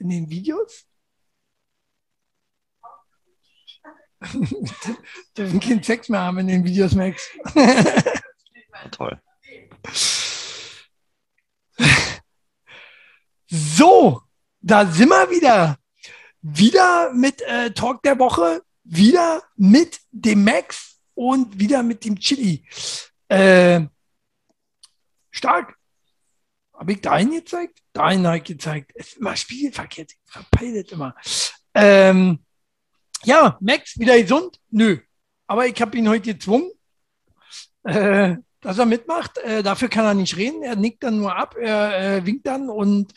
in den Videos? Dürfen keinen Sex mehr haben in den Videos, Max. Toll. So, da sind wir wieder. Wieder mit äh, Talk der Woche, wieder mit dem Max und wieder mit dem Chili. Äh, stark. Habe ich dahin gezeigt? Dahin habe ich gezeigt. Es ist immer spiegelverkehrt. Ich verpeile immer. Ähm, ja, Max, wieder gesund? Nö. Aber ich habe ihn heute gezwungen, äh, dass er mitmacht. Äh, dafür kann er nicht reden. Er nickt dann nur ab, er äh, winkt dann und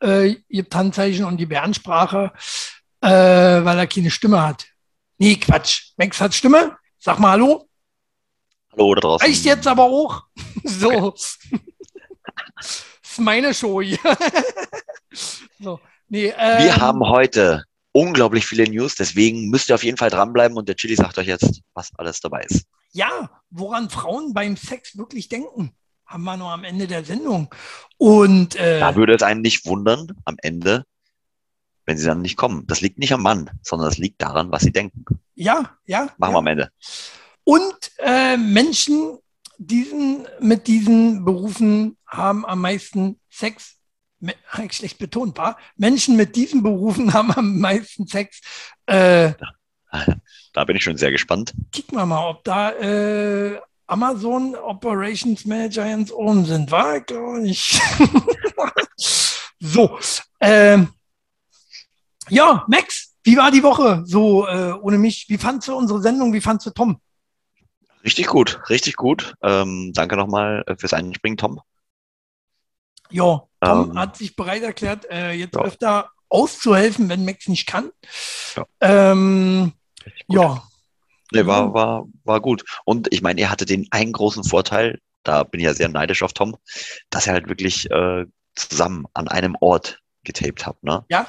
äh, gibt Handzeichen und die Bärensprache, äh, weil er keine Stimme hat. Nee, Quatsch. Max hat Stimme. Sag mal Hallo. Hallo da draußen. Reicht jetzt aber auch. so. Das ist meine Show hier. so. Nee, ähm, Wir haben heute unglaublich viele News, deswegen müsst ihr auf jeden Fall dranbleiben und der Chili sagt euch jetzt, was alles dabei ist. Ja, woran Frauen beim Sex wirklich denken, haben wir noch am Ende der Sendung. Und äh, Da würde es einen nicht wundern, am Ende, wenn sie dann nicht kommen. Das liegt nicht am Mann, sondern das liegt daran, was sie denken. ja, ja. Machen ja. wir am Ende. Und äh, Menschen diesen, mit diesen Berufen haben am meisten Sex. Eigentlich schlecht betont war. Menschen mit diesen Berufen haben am meisten Sex. Äh, Da bin ich schon sehr gespannt. kicken wir mal, ob da äh, Amazon Operations Manager ganz oben sind. War ich glaube nicht. so. Ähm, ja, Max, wie war die Woche so äh, ohne mich? Wie fandst du unsere Sendung? Wie fandst du Tom? Richtig gut, richtig gut. Ähm, danke nochmal äh, fürs Einspringen, Tom. Ja, Tom Ähm, hat sich bereit erklärt, äh, jetzt ja. öfter auszuhelfen, wenn Max nicht kann. Ja. Ähm, ja, Nee, war, war, war gut. Und ich meine, er hatte den einen großen Vorteil, da bin ich ja sehr neidisch auf Tom, dass er halt wirklich äh, zusammen an einem Ort getaped hat. Ne? Ja.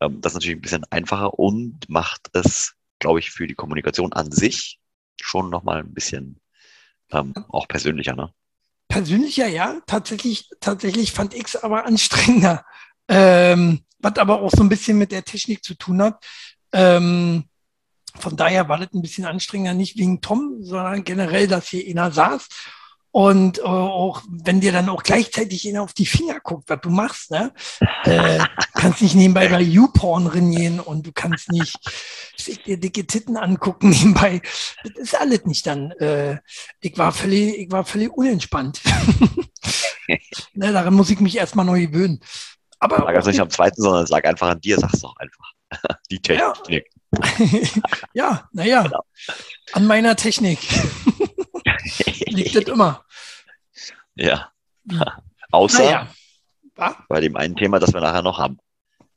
Ähm, das ist natürlich ein bisschen einfacher und macht es, glaube ich, für die Kommunikation an sich schon nochmal ein bisschen ähm, auch persönlicher. Ne? persönlicher, ja, tatsächlich, tatsächlich fand ich es aber anstrengender. Ähm, was aber auch so ein bisschen mit der Technik zu tun hat. Ähm, von daher war das ein bisschen anstrengender, nicht wegen Tom, sondern generell, dass hier einer saß. Und äh, auch wenn dir dann auch gleichzeitig einer auf die Finger guckt, was du machst, ne? Äh, kannst nicht nebenbei bei YouPorn rennen und du kannst nicht sich dir dicke Titten angucken nebenbei. Das ist alles nicht dann. Äh, ich war völlig, ich war völlig unentspannt. ne, daran muss ich mich erstmal neu gewöhnen. Aber Lag also nicht am zweiten, sondern es lag einfach an dir, sag's doch einfach. die Ja. Technik. ja, naja, Genau. an meiner Technik liegt das immer. Ja. Wie? Außer Naja. Ja, bei dem einen Thema, das wir nachher noch haben.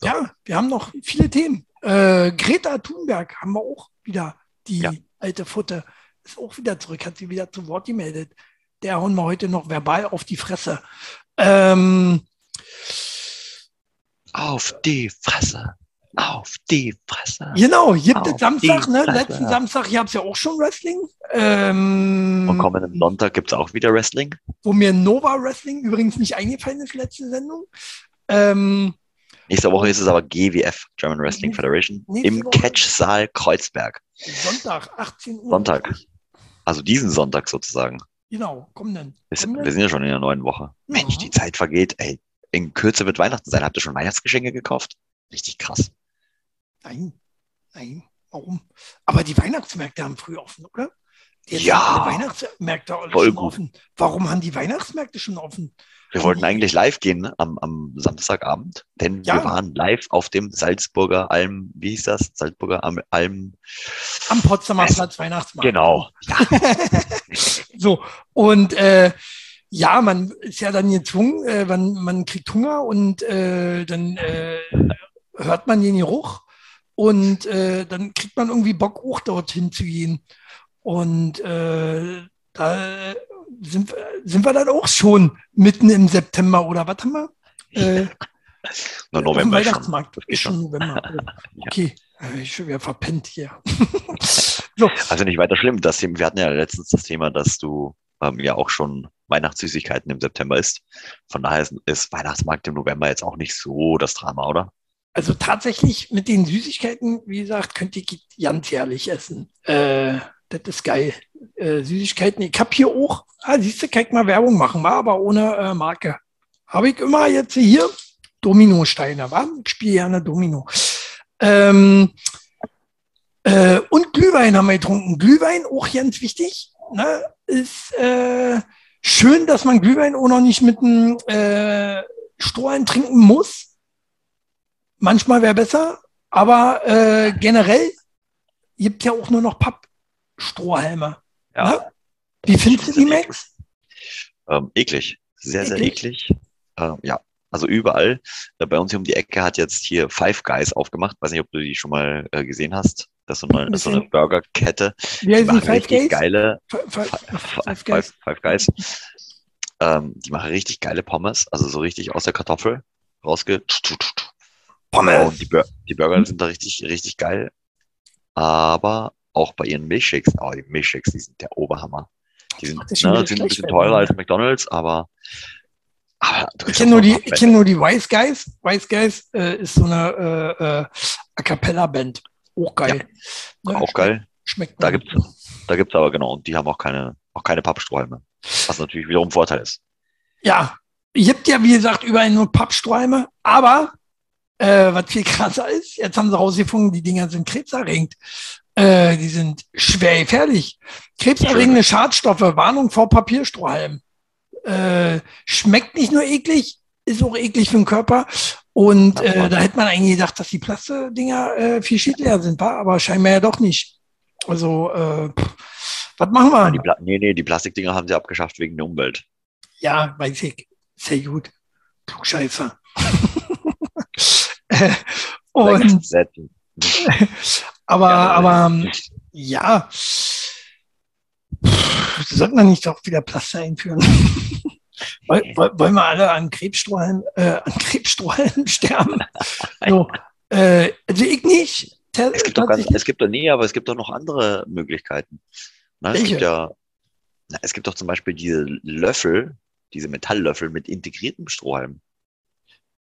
ja, wir haben noch viele Themen. Äh, Greta Thunberg haben wir auch wieder, die Ja. alte Futte, ist auch wieder zurück, hat sie wieder zu Wort gemeldet. Der hauen wir heute noch verbal auf die Fresse. Ähm, Auf die Fresse. Auf die Fresse. genau, gibt es Samstag, ne? Fresse. Letzten Samstag gab es ja auch schon Wrestling. Ähm, Und kommenden Sonntag gibt's auch wieder Wrestling. wo mir Nova Wrestling übrigens nicht eingefallen ist, letzte Sendung. Ähm, Nächste Woche ist es aber GWF, German Wrestling Nächste- Federation, im. Catch-Saal Kreuzberg. Sonntag, 18 Uhr. Sonntag. Also diesen Sonntag sozusagen. Genau, komm sind- Komm wir sind ja schon in der neuen Woche. Mensch, die Zeit vergeht. Ey, in Kürze wird Weihnachten sein. Habt ihr schon Weihnachtsgeschenke gekauft? Richtig krass. Nein, nein, warum? Aber die Weihnachtsmärkte haben früh offen, oder? Jetzt Ja. Weihnachtsmärkte Voll schon gut. offen. Warum haben die Weihnachtsmärkte schon offen? Wir wollten eigentlich live gehen ne, am, am Samstagabend, denn Ja. wir waren live auf dem Salzburger Alm, wie hieß das? Salzburger Alm, Alm Am Potsdamer Es- Platz Weihnachtsmarkt. genau. So, und äh, ja, man ist ja dann gezwungen, äh, man, man kriegt Hunger und äh, dann äh, hört man den Geruch und äh, dann kriegt man irgendwie Bock, auch dorthin zu gehen. Und äh, da sind, wir- sind wir dann auch schon mitten im September oder was haben wir? Äh, Na, auf dem November schon. Weihnachtsmarkt. Geht Ist schon schon. November. Oh, okay, Äh, ich schon wieder verpennt hier. so, Also nicht weiter schlimm. Das Thema, wir hatten ja letztens das Thema, dass du ähm, ja auch schon Weihnachtssüßigkeiten im September isst. Von daher ist, ist Weihnachtsmarkt im November jetzt auch nicht so das Drama, oder? Also tatsächlich mit den Süßigkeiten, wie gesagt, könnt ihr ganz herrlich essen. Äh, das ist geil. Äh, Süßigkeiten. Ich habe hier auch, ah, siehst du, kann ich mal Werbung machen, war aber ohne äh, Marke. Habe ich immer jetzt hier Dominosteine, war? Ich spiele gerne Domino. Ähm, äh, und Glühwein haben wir getrunken. Glühwein, auch ganz wichtig. Ne? Ist äh, schön, dass man Glühwein auch noch nicht mit einem äh, Strohhalm trinken muss. Manchmal wäre besser, aber äh, generell gibt ja auch nur noch Pappstrohhalme. Ja. Ne? Wie findest du die, Max? Ähm, eklig. Sehr, eklig? sehr eklig. Ähm, ja, also überall. Äh, bei uns hier um die Ecke hat jetzt hier Five Guys aufgemacht. Weiß nicht, ob du die schon mal äh, gesehen hast. Das ist so eine, so eine Burgerkette. Wie heißt die Five Guys? Geile, Five, Five, Guys. Five, Guys. Ähm, die machen richtig geile Pommes, also so richtig aus der Kartoffel rausge. Pommes. Die, Bur die Burger sind da richtig, richtig geil. Aber auch bei ihren Milchshakes, oh, die Milchshakes, die sind der Oberhammer. Die sind, ne, sind ein bisschen teurer als McDonalds, aber aber ich kenne nur, die, ich kenn nur die Wise Guys. Wise Guys äh, ist so eine äh, äh, A Cappella-Band. Auch geil. Ja, ne? Auch geil. Schmeckt da gibt's, da gibt's aber genau, und die haben auch keine, auch keine Pappstrohhalme. Was natürlich wiederum ein Vorteil ist. Ja, ihr habt ja, wie gesagt, überall nur Pappstrohhalme, aber äh, was viel krasser ist, jetzt haben sie rausgefunden, die Dinger sind krebserregend. Äh, die sind schwer gefährlich. Krebserregende Schadstoffe, Warnung vor Papierstrohhalmen. Äh, schmeckt nicht nur eklig, ist auch eklig für den Körper. Und äh, da hätte man eigentlich gedacht, dass die Plaste-Dinger äh, viel schädlicher sind, aber scheinbar ja doch nicht. Also, äh, was machen wir? Die Pla nee, nee, die Plastikdinger haben sie abgeschafft wegen der Umwelt. Ja, weiß ich. Sehr gut. Klugscheißer. Und, aber, ja, aber, ähm, ja, sollten wir nicht doch wieder Plaster einführen? Wollen wir alle an Krebsstrahlen, äh, an Krebsstrahlen sterben? so, äh, also ich nicht. Es gibt, doch ganz, es gibt doch nie, aber es gibt doch noch andere Möglichkeiten. Na, es, gibt ja, na, es gibt doch zum Beispiel diese Löffel, diese Metalllöffel mit integriertem Strohhalm.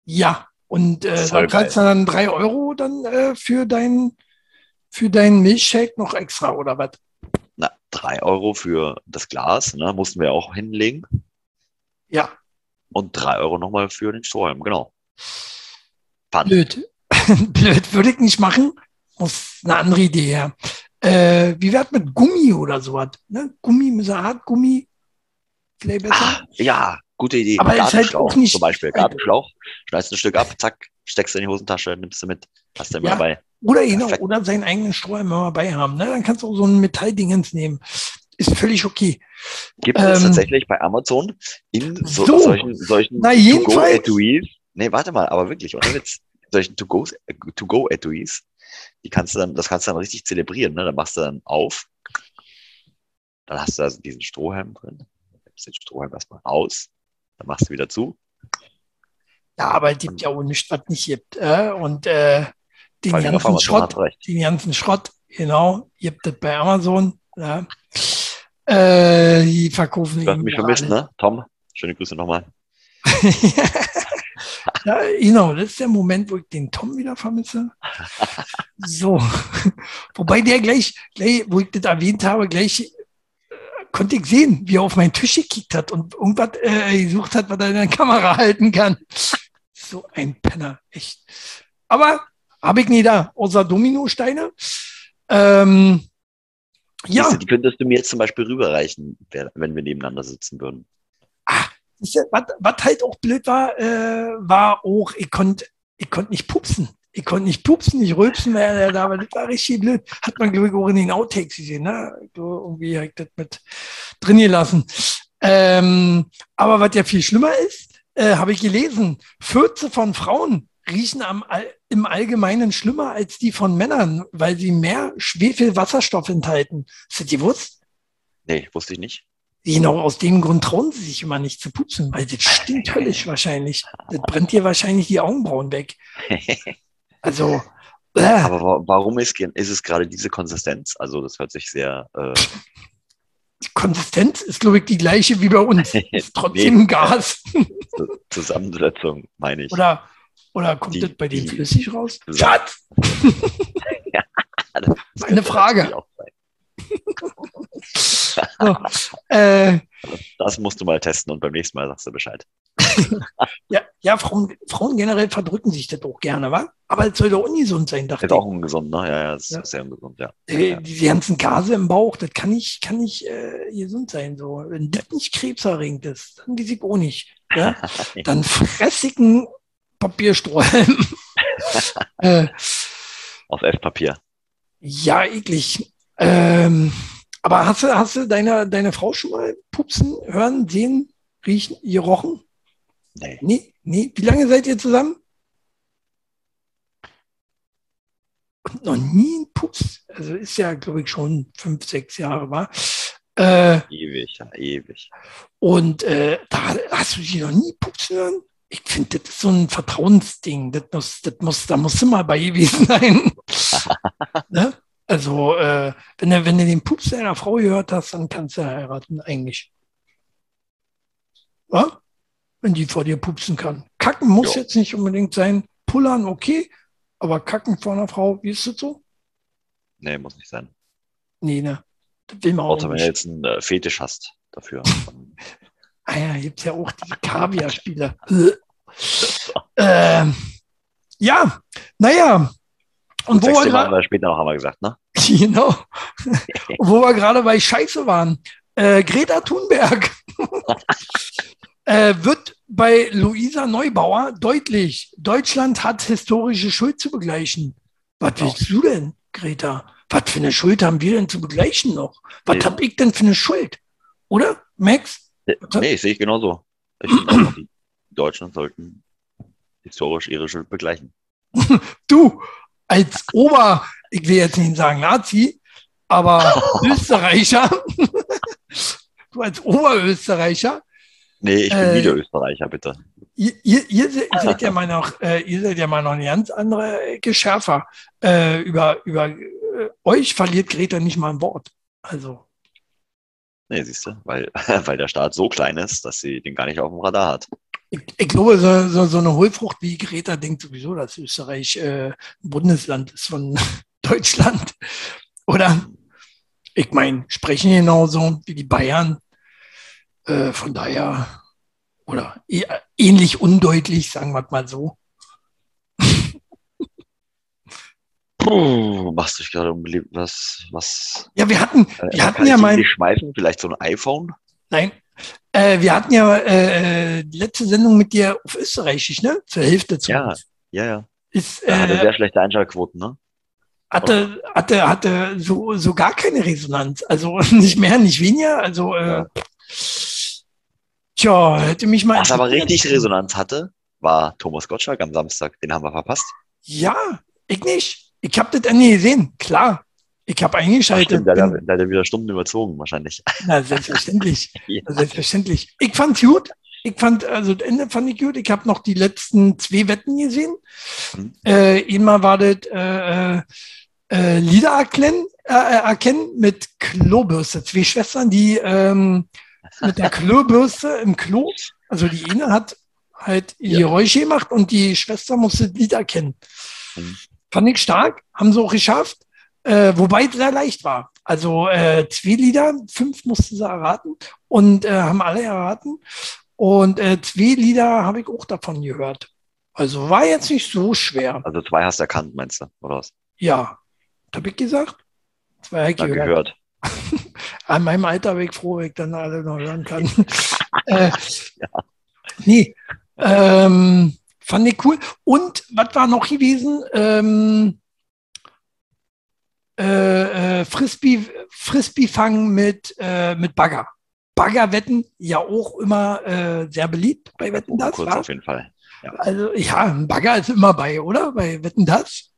Ja, und äh, dann zahlst du dann drei Euro dann äh, für deinen für deinen Milchshake noch extra oder was? Na, drei Euro für das Glas, ne, mussten wir auch hinlegen. Ja. Und drei Euro nochmal für den Strohhalm, genau. Pfand. Blöd. Blöd, würde ich nicht machen. Muss eine andere Idee her. Äh, wie wär's mit Gummi oder sowas? Ne? Gummi, mit so Hartgummi. Vielleicht besser? Ah, ja, gute Idee. Aber ist halt auch nicht. Zum Beispiel Gartenschlauch, schneidest ein Stück ab, zack, steckst in die Hosentasche, nimmst du mit, hast du immer ja. dabei. Oder genau, oder seinen eigenen Strohhalm dabei haben. Ne? Dann kannst du auch so ein Metalldingens nehmen ist völlig okay. Gibt es ähm, tatsächlich bei Amazon in so, so solchen, solchen To-Go-Etuis? Nee, warte mal, aber wirklich, oder jetzt solchen To-Go-Etuis, die kannst du dann, das kannst du dann richtig zelebrieren, ne? Dann machst du dann auf, dann hast du also diesen Strohhalm drin, dann nimmst den Strohhalm erstmal aus, dann machst du wieder zu. Ja, aber es gibt ja auch nichts, was nicht gibt. Äh? Und äh, den ganzen Schrott, den ganzen Schrott, genau, gibt es bei Amazon. Ja. Äh, die verkaufen. Du hast mich vermisst, ne? Tom, schöne Grüße nochmal. ja, genau, das ist der Moment, wo ich den Tom wieder vermisse. So. Wobei der gleich, gleich, wo ich das erwähnt habe, gleich konnte ich sehen, wie er auf meinen Tisch gekickt hat und irgendwas äh, gesucht hat, was er in der Kamera halten kann. So ein Penner, echt. Aber habe ich nie da, außer Dominosteine. Ähm, ja. Die könntest du mir jetzt zum Beispiel rüberreichen, wenn wir nebeneinander sitzen würden. Ah, was halt auch blöd war, äh, war auch, ich konnte ich konnt nicht pupsen. Ich konnte nicht pupsen, nicht rülpsen, mehr, aber das war richtig blöd. Hat man, glaube ich, auch in den Outtakes gesehen. Ne? Irgendwie habe ich das mit drin gelassen. Ähm, aber was ja viel schlimmer ist, äh, habe ich gelesen, 14 von Frauen riechen am, im Allgemeinen schlimmer als die von Männern, weil sie mehr Schwefelwasserstoff enthalten. Hast du die gewusst? Nee, wusste ich nicht. Genau, aus dem Grund trauen sie sich immer nicht zu putzen, weil das stinkt höllisch wahrscheinlich. Das brennt dir wahrscheinlich die Augenbrauen weg. Also. Äh. Aber warum ist, ist es gerade diese Konsistenz? Also, das hört sich sehr. Äh die Konsistenz ist, glaube ich, die gleiche wie bei uns. Ist trotzdem nee. Gas. Zusammensetzung, meine ich. Oder Oder kommt Die- das bei denen flüssig raus? Schatz! Ja, Eine Frage. So, äh, Das musst du mal testen und beim nächsten Mal sagst du Bescheid. Ja, ja Frauen, Frauen generell verdrücken sich das auch gerne, wa? Aber es soll doch ungesund sein, dachte Ist ich. auch ungesund, ne? Ja, ja, das Ja. ist sehr ungesund, ja. Äh. Diese ganzen Gase im Bauch, das kann nicht, kann nicht äh, gesund sein. So. Wenn das nicht krebserregend ist, dann weiß ich auch nicht. Ja? Dann fressigen Papiersträumen. äh, Aus Esspapier. ja, eklig. Ähm, aber hast du, hast du deine, deine Frau schon mal pupsen, hören, sehen, riechen, gerochen? Nee. Nee, nee. Wie lange seid ihr zusammen? Und noch nie ein Pups. Also ist ja, glaube ich, schon fünf, sechs Jahre war. Äh, Ewig, ja, ewig. und äh, da hast du sie noch nie pupsen hören? Ich finde, das ist so ein Vertrauensding. Das muss, das muss, da musst du mal bei gewesen sein. ne? Also, äh, wenn, du, wenn du den Pups deiner Frau gehört hast, dann kannst du heiraten, eigentlich. Ja? Wenn die vor dir pupsen kann. Kacken muss Jo. jetzt nicht unbedingt sein. Pullern, okay. Aber kacken vor einer Frau, wie ist das so? Nee, muss nicht sein. Nee, ne? Das will man auch Außer wenn du jetzt einen äh, Fetisch hast dafür. Ah ja, gibt's ja auch diese Kaviar-Spiele. ähm, ja, naja. Und wo wir gerade, wir später noch, haben wir gesagt, ne? genau, Und wo wir gerade bei Scheiße waren, äh, Greta Thunberg äh, wird bei Luisa Neubauer deutlich, Deutschland hat historische Schuld zu begleichen. Was willst du denn, Greta? Was für eine Schuld haben wir denn zu begleichen noch? Was Nee. hab ich denn für eine Schuld? Oder, Max? Nee, sehe ich genauso. Ich auch, die Deutschen sollten historisch ihre Schuld begleichen. du als Ober, ich will jetzt nicht sagen Nazi, aber Österreicher, du als Oberösterreicher, Nee, ich bin Äh, Niederösterreicher, bitte. ihr, ihr, ihr se- seid ja mal noch, äh, ihr seid ja mal noch eine ganz andere Ecke schärfer. Äh, über über äh, euch verliert Greta nicht mal ein Wort. Also, Nee, siehst du, weil, weil der Staat so klein ist, dass sie den gar nicht auf dem Radar hat. ich, ich glaube, so, so, so eine Hohlfrucht wie Greta denkt sowieso, dass Österreich äh, ein Bundesland ist von Deutschland. Oder? Ich meine, sprechen genauso wie die Bayern. Äh, von daher, oder ähnlich undeutlich, sagen wir mal so. Puh, machst dich gerade unbeliebt. Was, was? Ja, wir hatten, äh, wir hatten kann ja mal, nicht schmeißen? Vielleicht so ein iPhone? nein, äh, wir hatten ja äh, die letzte Sendung mit dir auf Österreichisch, ne? Zur Hälfte zu Ja. uns. Ja, ja. Ist, Er hatte äh, sehr schlechte Einschaltquoten, ne? hatte, hatte, hatte so, so gar keine Resonanz. Also nicht mehr, nicht weniger. Also, äh, Ja. Tja, hätte mich mal. Was aber richtig Resonanz hatte, war Thomas Gottschalk am Samstag. Den haben wir verpasst. Ja, ich nicht. Ich habe das nie gesehen, klar. Ich habe eingeschaltet. stimmt, der hat ja wieder Stunden überzogen, wahrscheinlich. Na, selbstverständlich. Ja. Selbstverständlich. Ich fand's gut. Ich fand, also das Ende fand ich gut. Ich habe noch die letzten zwei Wetten gesehen. Mhm. Äh, einmal war das äh, äh, äh, Lieder erkennen, äh, äh, erkennen mit Klobürste. Zwei Schwestern, die ähm, mit der Klobürste im Klo, also die eine hat halt Ja. Geräusche gemacht und die Schwester musste das Lied erkennen. Mhm. Fand ich stark, haben sie auch geschafft. Äh, wobei es sehr leicht war. Also äh, zwei Lieder, fünf mussten sie erraten und äh, haben alle erraten. Und äh, zwei Lieder habe ich auch davon gehört. Also war jetzt nicht so schwer. Also zwei hast du erkannt, meinst du, oder was? Ja, habe ich gesagt. Zwei habe ich Na, gehört. gehört. An meinem Alter ich froh, wenn ich dann alle noch hören kann. äh, Nee, ähm, fand ich cool. Und was war noch gewesen? Ähm, äh, äh, Frisbee, Frisbee fangen mit, äh, mit Bagger. Baggerwetten ja auch immer äh, sehr beliebt bei Wetten das. Kurz wa? auf jeden Fall. Also ja, ein Bagger ist immer bei, oder? Bei Wetten das.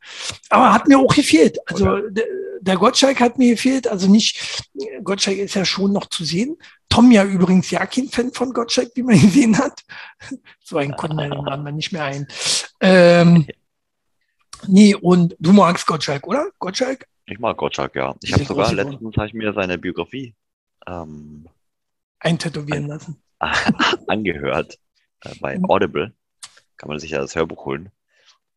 Aber hat mir auch gefehlt. Also der, der Gottschalk hat mir gefehlt. Also nicht, Gottschalk ist ja schon noch zu sehen. Tom ja übrigens ja kein Fan von Gottschalk, wie man gesehen hat. So ein konnten wir nicht mehr ein. Ähm, nee, und du magst Gottschalk, oder? Gottschalk? Ich mag Gottschalk, ja. Ich habe sogar letztens habe ich mir seine Biografie ähm, Eintätowieren lassen. angehört äh, bei Mhm. Audible. Kann man sich ja das Hörbuch holen.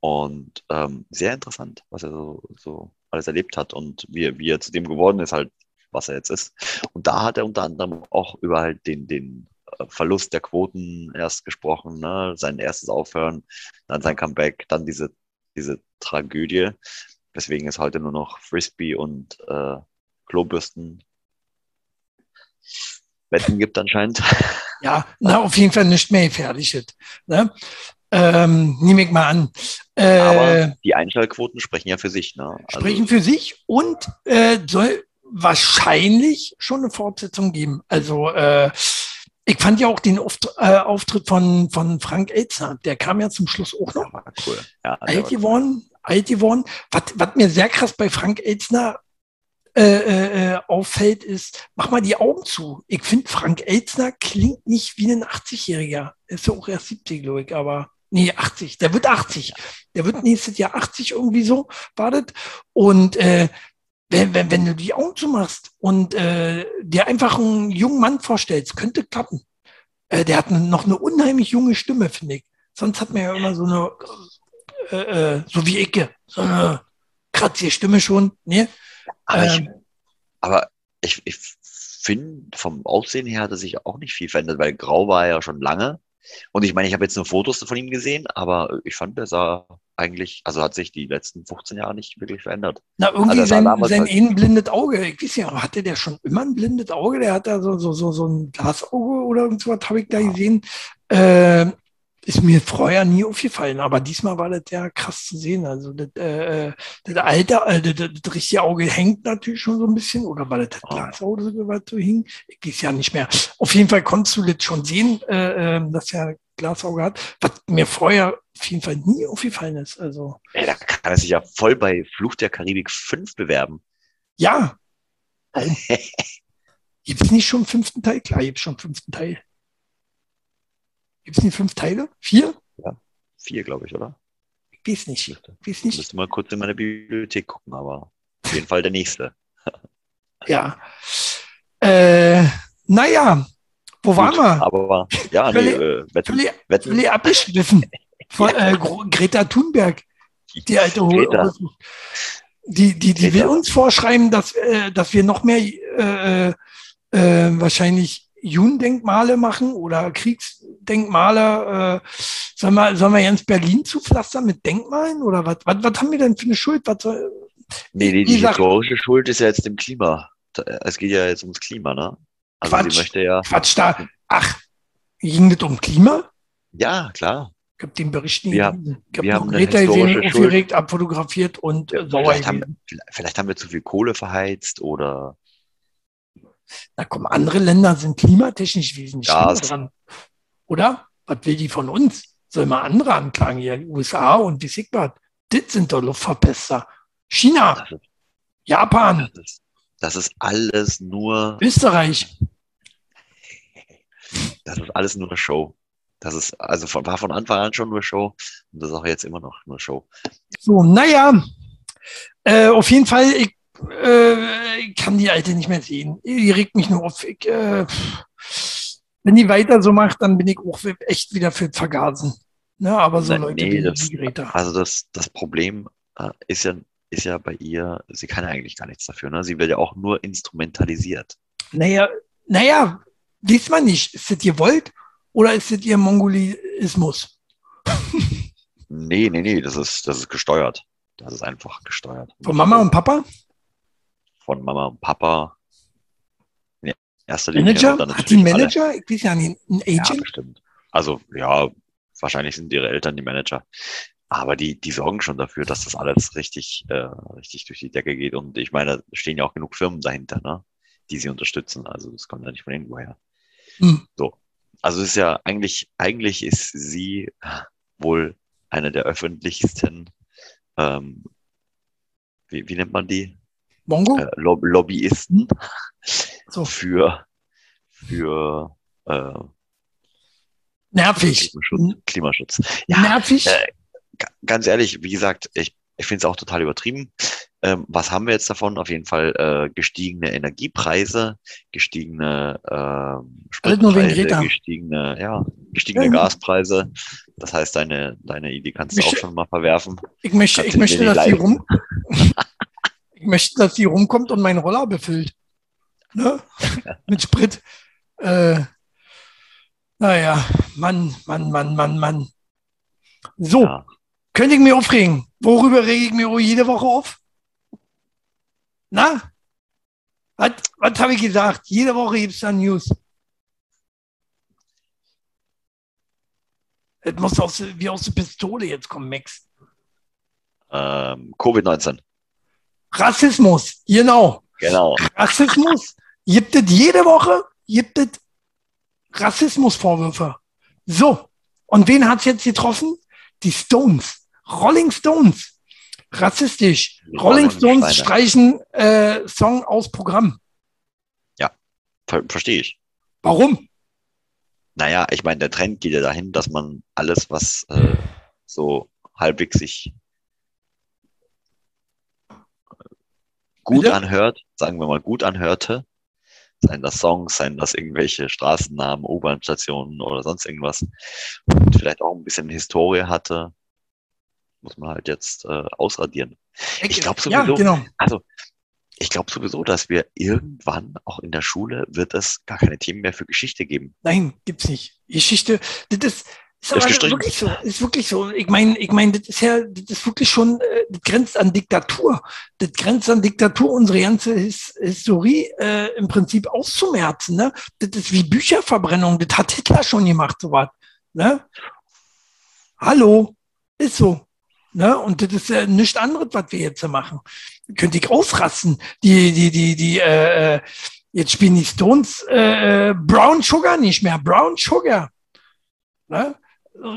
Und ähm, sehr interessant, was er so, so alles erlebt hat und wie, wie er zu dem geworden ist, halt, was er jetzt ist. Und da hat er unter anderem auch über halt den, den äh, Verlust der Quoten erst gesprochen, ne? sein erstes Aufhören, dann sein Comeback, dann diese, diese Tragödie, weswegen es heute nur noch Frisbee und äh, Klobürsten Wetten gibt anscheinend. Ja, na, auf jeden Fall nicht mehr gefährlich. Ne? Ähm, nehme ich mal an. Äh, Aber die Einschaltquoten sprechen ja für sich. Ne? Also sprechen für sich und äh, soll wahrscheinlich schon eine Fortsetzung geben. Also äh, ich fand ja auch den äh, Auftritt von, von Frank Elzner, der kam ja zum Schluss auch noch. Ja, cool. Ja, alt geworden, cool. alt geworden. Was, was mir sehr krass bei Frank Elzner äh, äh, äh, auffällt, ist, mach mal die Augen zu. Ich finde, Frank Elzner klingt nicht wie ein 80-Jähriger. Ist ja auch erst 70, glaube ich, aber nee, 80. Der wird 80. Der wird nächstes Jahr 80 irgendwie so, wartet. Und äh, wenn, wenn, wenn du die Augen zumachst und äh, dir einfach einen jungen Mann vorstellst, könnte klappen. Äh, der hat noch eine unheimlich junge Stimme, finde ich. Sonst hat man ja immer so eine, äh, äh, so wie Icke, so eine kratzige Stimme schon. Ne? Aber ähm, ich, aber ich, ich finde, vom Aussehen her hat er sich auch nicht viel verändert, weil grau war ja schon lange. Und ich meine, ich habe jetzt nur Fotos von ihm gesehen, aber ich fand, er sah eigentlich, also hat sich die letzten 15 Jahre nicht wirklich verändert. Na, irgendwie also sein, sein halt innenblindes Auge. Ich weiß ja, hatte der schon immer ein blindes Auge? Der hat da so, so, so, so ein Glasauge oder irgendwas, habe ich da gesehen. Äh, ist mir vorher nie aufgefallen, aber diesmal war das ja krass zu sehen. Also das, äh, das alte, äh, das, das, richtige Auge hängt natürlich schon so ein bisschen, oder war das das Glasauge, was so hing? Ich weiß ja nicht mehr. Auf jeden Fall konntest du das schon sehen, äh, ähm, dass er Glasauge hat, was mir vorher auf jeden Fall nie aufgefallen ist. Also. Ey, da kann er sich ja voll bei Fluch der Karibik 5 bewerben. Ja. gibt es nicht schon einen fünften Teil? Klar, gibt es schon einen fünften Teil. Gibt es nicht fünf Teile? Vier? Ja, vier, glaube ich, oder? Ich weiß nicht. Ich weiß nicht. Müsste mal kurz in meine Bibliothek gucken, aber auf jeden Fall der nächste. ja. Äh, naja, wo Gut, waren wir? Aber ja, nee, äh, Wetten, völlig, Wetten. völlig abgeschliffen. Von äh, Greta Thunberg, die alte Greta. Die, die, die will uns vorschreiben, dass, äh, dass wir noch mehr äh, äh, wahrscheinlich Judendenkmale machen oder Kriegsdenkmale. Äh, sollen, wir, sollen wir ganz Berlin zupflastern mit Denkmalen? Oder was, was, was haben wir denn für eine Schuld? Was soll, nee, nee, die historische Schuld ist ja jetzt im Klima. Es geht ja jetzt ums Klima, ne? Also Quatsch, möchte ja. Quatsch, da. Ach, ging das um Klima? Ja, klar. Ich habe den Bericht nicht. Wir, ich habe noch Greta gesehen, aufgeregt, abfotografiert und ja, sauer vielleicht haben, vielleicht haben wir zu viel Kohle verheizt oder na komm, andere Länder sind klimatechnisch wesentlich ja, dran. Oder? Was will die von uns? Soll man andere anklagen hier? USA und wie sieht man? Das sind doch Luftverpester. China, das ist, Japan. Das ist, das ist alles nur. Österreich. Das ist alles nur eine Show. Das ist, also von, war von Anfang an schon nur Show und das ist auch jetzt immer noch nur Show. So, naja, äh, auf jeden Fall, ich äh, ich kann die Alte nicht mehr sehen. Die regt mich nur auf. Ich, äh, wenn die weiter so macht, dann bin ich auch echt wieder für Vergasen. Ne, aber so Leute nee, wie das, Greta. Also das, das Problem äh, ist, ja, ist ja bei ihr, sie kann ja eigentlich gar nichts dafür. Ne? Sie wird ja auch nur instrumentalisiert. Naja, naja, wisst man nicht. Ist das ihr wollt oder ist das ihr Mongolismus? nee, nee, nee, das ist, das ist gesteuert. Das ist einfach gesteuert. Von Mama und Papa? Von Mama und Papa. In erster Linie. Manager? Hat die Manager? Alle. Ich weiß ja nicht, ein Agent? Ja, bestimmt. Also, ja, wahrscheinlich sind ihre Eltern die Manager. Aber die, die sorgen schon dafür, dass das alles richtig, äh, richtig durch die Decke geht. Und ich meine, da stehen ja auch genug Firmen dahinter, ne? die sie unterstützen. Also das kommt ja nicht von irgendwoher. Hm. So. Also es ist ja eigentlich, eigentlich ist sie wohl eine der öffentlichsten, ähm, wie, wie nennt man die? Mongo? Äh, Lob Lobbyisten so. für, für äh, nervig. Klimaschutz. Klimaschutz. Ja, nervig. Äh, ganz ehrlich, wie gesagt, ich, ich finde es auch total übertrieben. ähm, was haben wir jetzt davon? Auf jeden Fall äh, gestiegene Energiepreise, gestiegene äh, Spritpreise, gestiegene, ja, gestiegene ja. Gaspreise. Das heißt, deine, deine Idee kannst du auch schon mal verwerfen. Ich möchte, ich möchte, dass sie rum, ich möchte, dass sie rumkommt und meinen Roller befüllt. Ne? Mit Sprit. Äh, naja, Mann, Mann, Mann, Mann, Mann. So, ja. könnte ich mich aufregen. Worüber rege ich mich jede Woche auf? Na? Was, was habe ich gesagt? Jede Woche gibt es da News. Es muss aus, wie aus der Pistole jetzt kommen, Max. Ähm, Covid-19. Rassismus, genau. Genau. Rassismus. Gibt es jede Woche, gibt es Rassismusvorwürfe. So. Und wen hat es jetzt getroffen? Die Stones. Rolling Stones. Rassistisch. Die Rolling Stones streichen äh, Song aus Programm. Ja, ver verstehe ich. Warum? Naja, ich meine, der Trend geht ja dahin, dass man alles, was äh, so halbwegs sich gut Bitte? anhört, sagen wir mal gut anhörte, seien das Songs, seien das irgendwelche Straßennamen, U-Bahn-Stationen oder sonst irgendwas, und vielleicht auch ein bisschen Historie hatte, muss man halt jetzt äh, ausradieren. Ich glaube sowieso, ja, genau. also ich glaube sowieso, dass wir irgendwann auch in der Schule wird es gar keine Themen mehr für Geschichte geben. Nein, gibt's nicht. Geschichte, das ist, ist aber wirklich so. Ist wirklich so. Ich meine, ich meine, das ist ja, das ist wirklich schon, äh, das grenzt an Diktatur. Das grenzt an Diktatur, unsere ganze His Historie äh, im Prinzip auszumerzen. Ne? Das ist wie Bücherverbrennung. Das hat Hitler schon gemacht, sowas. Ne? Hallo, ist so. Ne? Und das ist ja nichts anderes, was wir jetzt machen. Könnte ich ausrasten. Die, die, die, die, äh, äh, jetzt spielen die Stones äh, äh Brown Sugar nicht mehr. Brown Sugar. Ne?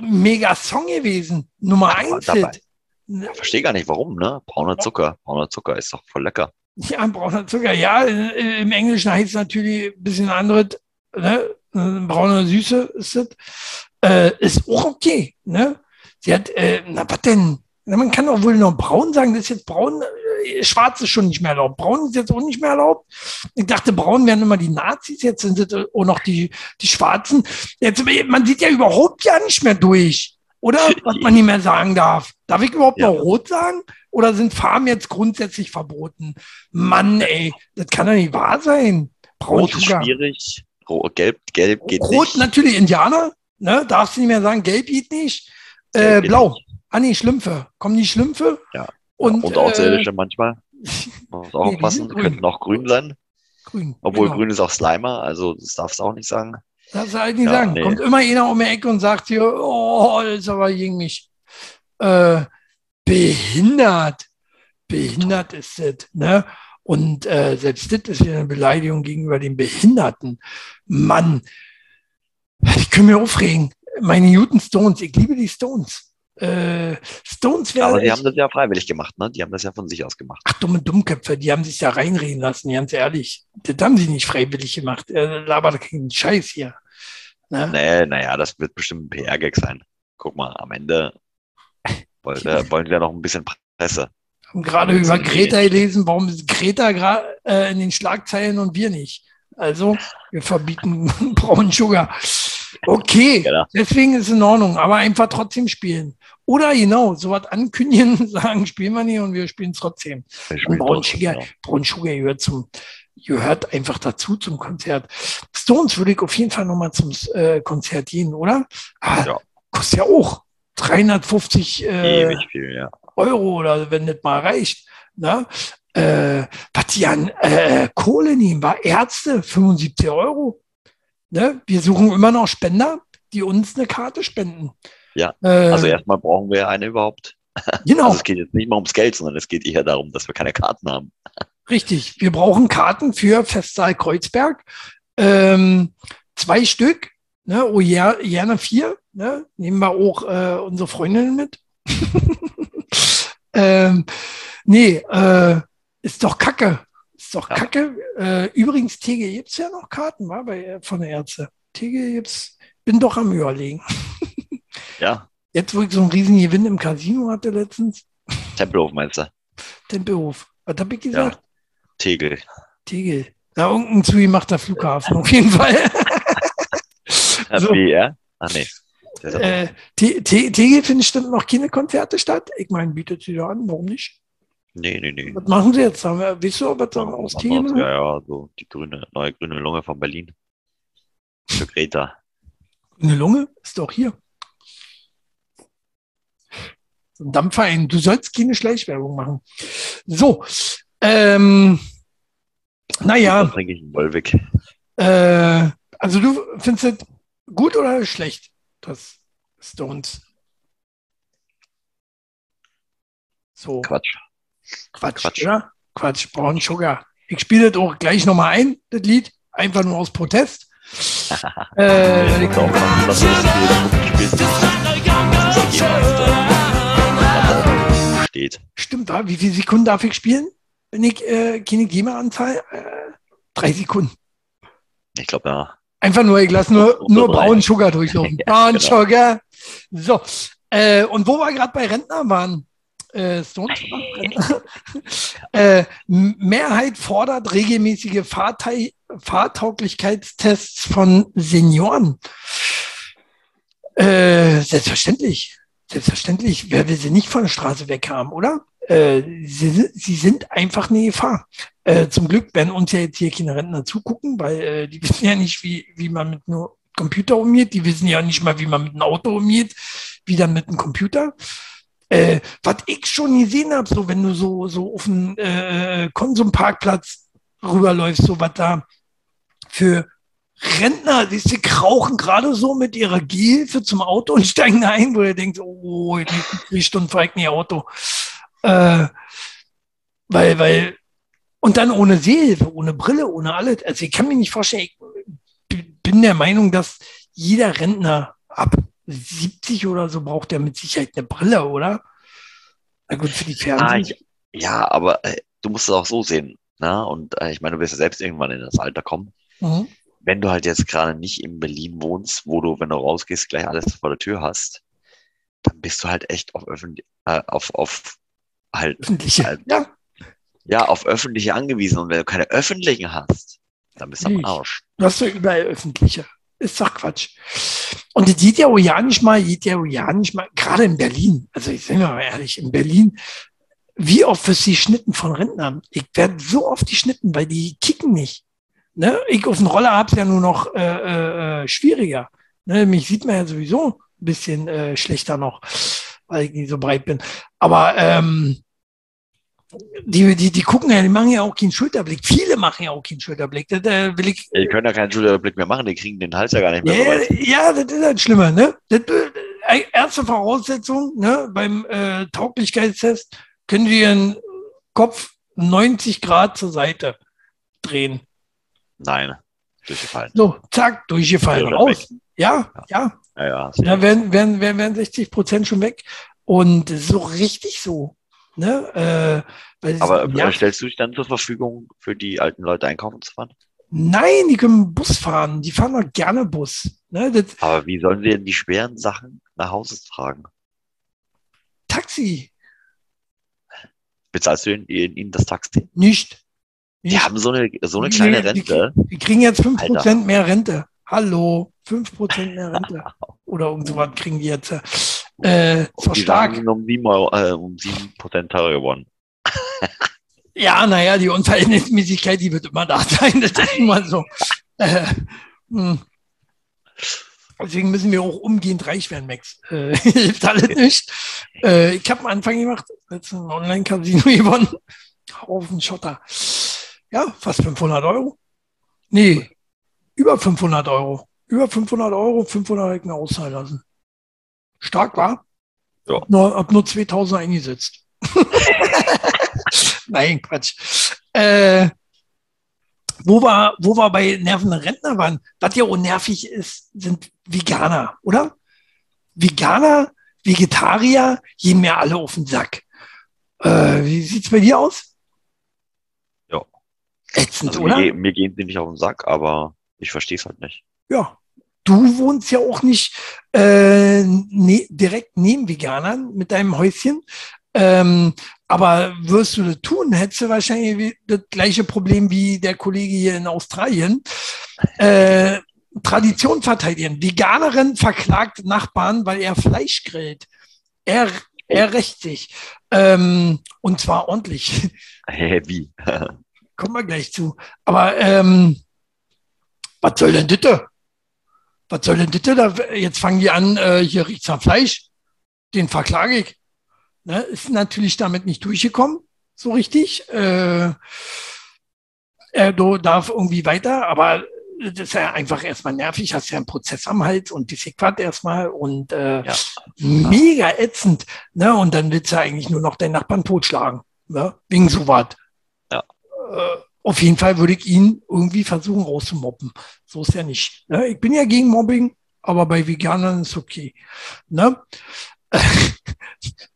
Mega Song gewesen. Nummer Ach, eins Hit. Ja, verstehe gar nicht warum, ne? Brauner Zucker. Brauner Zucker ist doch voll lecker. Ja, brauner Zucker. Ja, im Englischen heißt es natürlich ein bisschen anderes. Ne? Braune Süße ist es. Äh, ist auch okay. Ne? Sie hat, äh, na, was denn? Man kann auch wohl noch braun sagen, das ist jetzt braun, äh, schwarz ist schon nicht mehr erlaubt. Braun ist jetzt auch nicht mehr erlaubt. Ich dachte, braun wären immer die Nazis, jetzt sind es auch noch die, die Schwarzen. Jetzt, man sieht ja überhaupt ja nicht mehr durch. Oder was man nicht mehr sagen darf. Darf ich überhaupt ja. noch rot sagen? Oder sind Farben jetzt grundsätzlich verboten? Mann, ey, das kann doch nicht wahr sein. Braun rot ist schwierig. Gelb, gelb geht rot, nicht. Rot natürlich Indianer. Ne? Darfst du nicht mehr sagen, gelb geht nicht. Äh, blau. Nicht. Ah nee, Schlümpfe. Kommen die Schlümpfe? Ja. Und, und Außerirdische äh, manchmal. Muss auch nee, aufpassen. Könnten auch grün sein. Grün. Obwohl genau. grün ist auch Slimer, also das darfst du auch nicht sagen. Das du halt nicht ja, sagen. Nee. Kommt immer einer um die Ecke und sagt hier, oh, das ist aber gegen mich. Äh, behindert. Behindert ist das. Ne? Und äh, selbst das ist ja eine Beleidigung gegenüber den Behinderten. Mann, ich kann mir aufregen. Meine Newton Stones, ich liebe die Stones. Äh, Stones wäre. Aber die haben das ja freiwillig gemacht, ne? Die haben das ja von sich aus gemacht. Ach, dumme Dummköpfe, die haben sich ja reinreden lassen, ganz ehrlich. Das haben sie nicht freiwillig gemacht. Er labert keinen Scheiß hier. Ne? Nee, naja, das wird bestimmt ein PR-Gag sein. Guck mal, am Ende wollen wir, wollen wir noch ein bisschen Presse. Haben gerade über Greta gelesen, warum ist Greta gerade äh, in den Schlagzeilen und wir nicht? Also, wir verbieten braunen Sugar. Okay, genau. deswegen ist es in Ordnung, aber einfach trotzdem spielen. Oder genau, sowas ankündigen, sagen, spielen wir nicht und wir spielen trotzdem. Braunschweger, genau. Braunschweger gehört zum, gehört einfach dazu zum Konzert. Stones würde ich auf jeden Fall nochmal zum äh, Konzert gehen, oder? Ah, ja. Kostet ja auch 350 äh, viel, ja. Euro oder wenn das mal reicht. Ne? Äh, was die an äh, Kohle nehmen, war Ärzte 75 Euro ne, wir suchen immer noch Spender, die uns eine Karte spenden. Ja, äh, also erstmal brauchen wir eine überhaupt. Genau. Also es geht jetzt nicht mal ums Geld, sondern es geht eher darum, dass wir keine Karten haben. Richtig, wir brauchen Karten für Festsaal Kreuzberg. Ähm, zwei Stück, ne, oh ja, gerne vier. Ne, nehmen wir auch äh, unsere Freundinnen mit. ähm, nee, äh, ist doch Kacke. Ist doch ja. kacke. Äh, übrigens, TG gibt es ja noch Karten war bei, äh, von der Ärzte. TG gibt's, bin doch am Überlegen. ja. Jetzt, wo ich so einen riesen Gewinn im Casino hatte letztens. Tempelhof meinst du? Tempelhof. Was habe ich gesagt? Ja. Tegel. Tegel. Da irgendein zugemachter Flughafen auf jeden Fall. so. BR? Ach nee. Äh, Tegel findet stimmt noch keine Konzerte statt. Ich meine, bietet sie da an, warum nicht? Nee, nee, nee. Was machen sie jetzt? Haben wir, weißt du, was da aus Tegel? Ja, ja, so die grüne, neue grüne Lunge von Berlin. Für Greta. Grüne Lunge ist doch hier. So ein Dampfverein. Du sollst keine Schleichwerbung machen. So, ähm, naja. Dann trinke ich einen Wolwig. Äh, also du findest es gut oder schlecht, das Stones? So. Quatsch. Quatsch, Quatsch. oder? Quatsch, Brown Sugar. Ich spiele das auch gleich nochmal ein, das Lied, einfach nur aus Protest. äh, ich das steht. Stimmt, wie viele Sekunden darf ich spielen? Wenn ich äh, keine GEMA-Anzahl? Äh, drei Sekunden. Ich glaube, ja. Einfach nur, ich lasse nur, nur Brown Sugar durchlaufen. ja, Brown genau. Sugar. So. Äh, und wo wir gerade bei Rentner waren, äh, Stones, äh, Mehrheit fordert regelmäßige Fahrtei Fahrtauglichkeitstests von Senioren. Äh, selbstverständlich. Selbstverständlich. Wer will sie nicht von der Straße weg haben, oder? Äh, sie, sie, sind einfach eine Gefahr. Äh, zum Glück werden uns ja jetzt hier keine Rentner zugucken, weil äh, die wissen ja nicht, wie, wie man mit einem Computer umgeht. Die wissen ja nicht mal, wie man mit einem Auto umgeht, wie dann mit einem Computer. Äh, was ich schon gesehen habe, so wenn du so, so auf einen äh, Konsumparkplatz rüberläufst, so was da für Rentner, die sie rauchen gerade so mit ihrer Gehilfe zum Auto und steigen ein, wo ihr denkt, oh, in drei Stunden fahre ich nicht Auto. Äh, weil, weil, und dann ohne Sehhilfe, ohne Brille, ohne alles. Also ich kann mir nicht vorstellen, ich bin der Meinung, dass jeder Rentner ab 70 oder so braucht er mit Sicherheit eine Brille, oder? Na gut, für die Fernsehen. Ah, ja, aber äh, du musst es auch so sehen. Na? Ne? Und äh, ich meine, du wirst ja selbst irgendwann in das Alter kommen. Mhm. Wenn du halt jetzt gerade nicht in Berlin wohnst, wo du, wenn du rausgehst, gleich alles vor der Tür hast, dann bist du halt echt auf öffentlich, äh, auf, auf halt, öffentliche, halt, ja. ja, auf öffentliche angewiesen. Und wenn du keine öffentlichen hast, dann bist du am Arsch. Du hast ja überall öffentliche. Ist doch Quatsch. Und die geht ja auch ja nicht mal, geht ja auch ja nicht mal, gerade in Berlin, also ich sage mal ehrlich, in Berlin, wie oft wird sie schnitten von Rentnern? Ich werde so oft die schnitten, weil die kicken nicht. Ne? Ich auf dem Roller habe es ja nur noch äh, äh, äh, schwieriger. Ne? Mich sieht man ja sowieso ein bisschen äh, schlechter noch, weil ich nicht so breit bin. Aber ähm, die, die, die gucken ja, die machen ja auch keinen Schulterblick. Viele machen ja auch keinen Schulterblick. Das, äh, will ich, die können ja keinen Schulterblick mehr machen, die kriegen den Hals ja gar nicht mehr. Ja, ja das ist halt schlimmer. Ne? Das, äh, erste Voraussetzung ne, beim äh, Tauglichkeitstest können die ihren Kopf 90 Grad zur Seite drehen. Nein, durchgefallen. So, zack, durchgefallen. Raus. Ja, ja. Ja, ja. Da werden, werden, werden, werden 60 Prozent schon weg. Und so richtig so. Ne? Äh, Aber ja, stellst du dich dann zur Verfügung, für die alten Leute einkaufen zu fahren? Nein, die können Bus fahren. Die fahren doch gerne Bus. Ne? Das, Aber wie sollen sie denn die schweren Sachen nach Hause tragen? Taxi. Bezahlst du ihnen das Taxi? Nicht. Die haben so eine, so eine kleine Rente. Die, die kriegen jetzt 5% Alter. mehr Rente. Hallo, 5% mehr Rente. Oder irgend sowas kriegen die jetzt. Äh, so stark. Um 7, Euro, äh, um 7% teurer geworden. ja, naja, die Unverhältnismäßigkeit, die wird immer da sein. Das ist immer so. Äh, hm. Deswegen müssen wir auch umgehend reich werden, Max. Äh, hilft alles nicht. Äh, ich habe am Anfang gemacht, letztens ein Online-Casino gewonnen. Haufen Schotter. Ja, fast 500 Euro. Nee, über 500 Euro. Über 500 Euro, 500 habe ich mir auszahlen lassen. Stark war. Ja. Nur, hab nur 2000 eingesetzt. Nein, Quatsch. Äh, wo wir, wo wir bei nervenden Rentner waren, was ja unnervig ist, sind Veganer, oder? Veganer, Vegetarier, gehen mir alle auf den Sack. Äh, wie sieht's bei dir aus? Ätzend, also oder? Mir, mir gehen sie nicht auf den Sack, aber ich verstehe es halt nicht. Ja. Du wohnst ja auch nicht äh, ne, direkt neben Veganern mit deinem Häuschen. Ähm, Aber wirst du das tun, hättest du wahrscheinlich das gleiche Problem wie der Kollege hier in Australien. Äh, Tradition verteidigen. Veganerin verklagt Nachbarn, weil er Fleisch grillt. Er, er rächt sich. Ähm, und zwar ordentlich. Wie? Kommen wir gleich zu. Aber ähm, was soll denn das? Was soll denn das? Jetzt fangen die an, äh, hier riecht's nach Fleisch. Den verklage ich. Ne? Ist natürlich damit nicht durchgekommen, so richtig. Äh, er darf irgendwie weiter, aber das ist ja einfach erstmal nervig, hast ja einen Prozess am Hals und die Sequat erstmal und äh, ja. mega ätzend. Ne? Und dann willst du eigentlich nur noch deinen Nachbarn totschlagen, ne? wegen sowas. Ja. Äh, auf jeden Fall würde ich ihn irgendwie versuchen rauszumoppen. So ist ja nicht. Ne? Ich bin ja gegen Mobbing, aber bei Veganern ist okay. Ne?